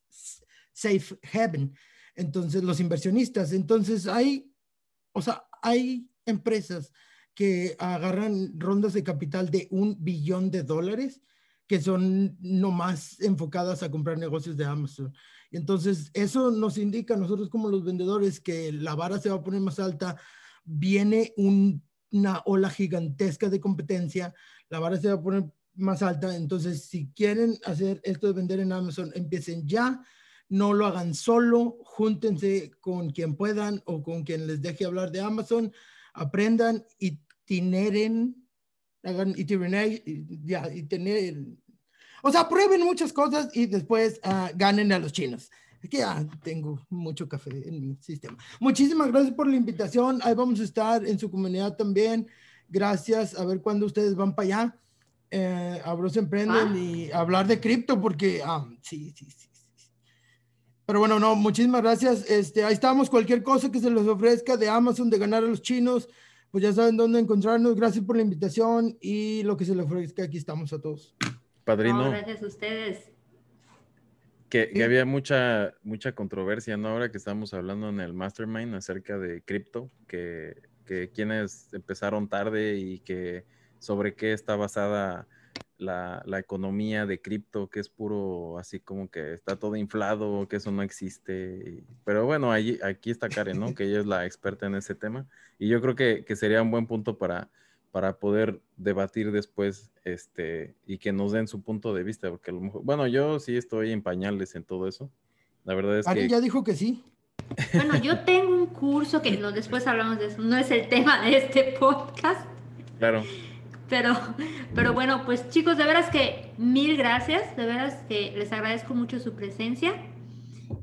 safe haven. Entonces, los inversionistas, entonces hay, o sea, hay empresas que agarran rondas de capital de un billón de dólares que son no más enfocadas a comprar negocios de Amazon. Entonces, eso nos indica a nosotros como los vendedores que la vara se va a poner más alta, viene una ola gigantesca de competencia, la vara se va a poner más alta, entonces si quieren hacer esto de vender en Amazon, empiecen ya, no lo hagan solo, júntense con quien puedan o con quien les deje hablar de Amazon, aprendan y tineren hagan y ya, y tener, o sea, prueben muchas cosas y después uh, ganen a los chinos. Que ya tengo mucho café en mi sistema. Muchísimas gracias por la invitación. Ahí vamos a estar en su comunidad también. Gracias. A ver cuándo ustedes van para allá. Eh, se emprenden ah. y hablar de cripto porque, sí, sí, sí, sí. Pero bueno, no, muchísimas gracias. Este, ahí estamos. Cualquier cosa que se les ofrezca de Amazon, de ganar a los chinos, pues ya saben dónde encontrarnos. Gracias por la invitación y lo que se le ofrezca, aquí estamos a todos. Padrino. gracias a ustedes. Que, había mucha, mucha controversia, ¿no? Ahora que estamos hablando en el Mastermind acerca de cripto, que, que quienes empezaron tarde y que sobre qué está basada la, la economía de cripto, que es puro, así como que está todo inflado, que eso no existe. Pero bueno, allí, aquí está Karen, ¿no? Que ella es la experta en ese tema. Y yo creo que, que sería un buen punto para, para poder debatir después este, y que nos den su punto de vista, porque a lo mejor, bueno, yo sí estoy en pañales en todo eso. La verdad es que... ya dijo que sí. Bueno, yo tengo un curso que no, después hablamos de eso, no es el tema de este podcast. Claro. Pero, pero bueno, pues chicos, de veras que mil gracias, de veras que les agradezco mucho su presencia.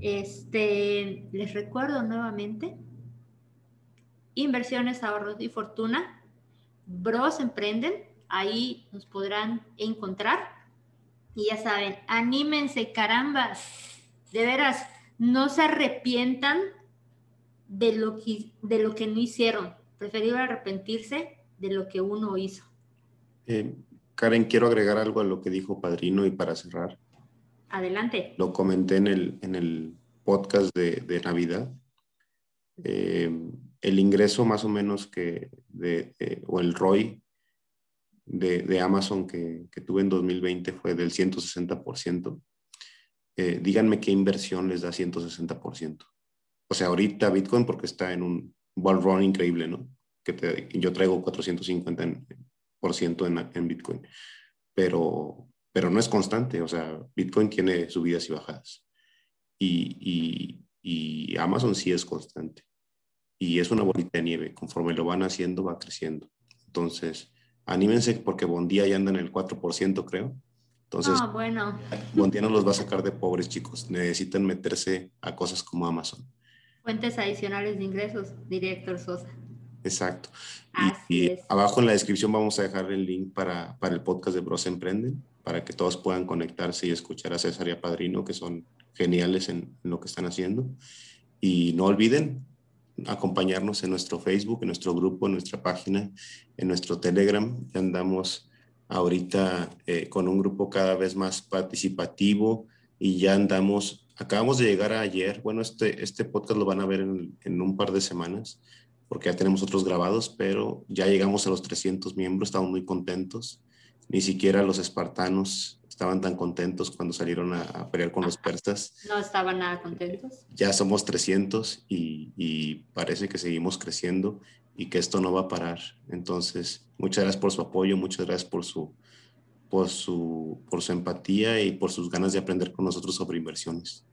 Este, les recuerdo nuevamente, inversiones, ahorros y fortuna, Bros Emprenden, ahí nos podrán encontrar. Y ya saben, anímense, carambas, de veras, no se arrepientan de lo que, de lo que no hicieron. Preferible arrepentirse de lo que uno hizo. Eh, Karen, quiero agregar algo a lo que dijo Padrino y para cerrar. Adelante. Lo comenté en el, en el podcast de, Navidad. Eh, el ingreso más o menos que, de, o el ROI de, Amazon que, que, tuve en 2020 fue del 160%. Eh, díganme qué inversión les da 160%. O sea, ahorita Bitcoin porque está en un ball run increíble, ¿no? Que yo traigo 450 en, en, en Bitcoin, pero, pero no es constante, o sea, Bitcoin tiene subidas y bajadas. Y, y, y Amazon sí es constante. Y es una bolita de nieve, conforme lo van haciendo va creciendo. Entonces, anímense porque Bondía ya anda en el 4%, creo. Entonces, ah, bueno. Bondía no los va a sacar de pobres, chicos. Necesitan meterse a cosas como Amazon. Fuentes adicionales de ingresos, director Sosa. Exacto. y, abajo en la descripción vamos a dejar el link para, para, el podcast de Bros Emprenden, para que todos puedan conectarse y escuchar a César y a Padrino, que son geniales en, lo que están haciendo. Y no olviden acompañarnos en nuestro Facebook, en nuestro grupo, en nuestra página, en nuestro Telegram. Ya andamos ahorita eh, con un grupo cada vez más participativo y ya andamos, acabamos de llegar ayer, bueno, este, este podcast lo van a ver en, en un par de semanas porque ya tenemos otros grabados, pero ya llegamos a los 300 miembros, estamos muy contentos. Ni siquiera los espartanos estaban tan contentos cuando salieron a, pelear con los persas. No estaban nada contentos. Ya somos 300 y, y, parece que seguimos creciendo y que esto no va a parar. Entonces, muchas gracias por su apoyo, muchas gracias por su, por su, por su empatía y por sus ganas de aprender con nosotros sobre inversiones.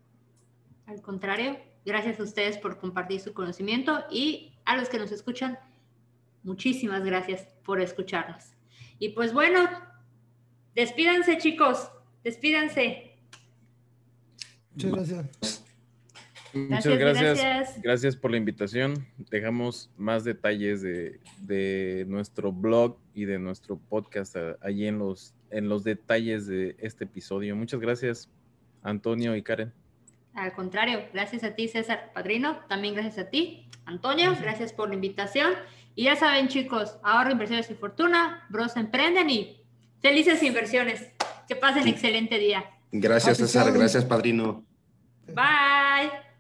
Al contrario, gracias a ustedes por compartir su conocimiento y a los que nos escuchan, muchísimas gracias por escucharnos. Y pues bueno, despídanse chicos, despídanse. Muchas gracias. Muchas gracias, gracias, por la invitación. Dejamos más detalles de, nuestro blog y de nuestro podcast allí en los, en los detalles de este episodio. Muchas gracias, Antonio y Karen. Al contrario, gracias a ti, César Padrino. También gracias a ti, Antonio. Gracias por la invitación. Y ya saben, chicos, ahorro, inversiones y fortuna, bros emprenden y felices inversiones. Que pasen excelente día. Gracias, César. Gracias, Padrino. Bye.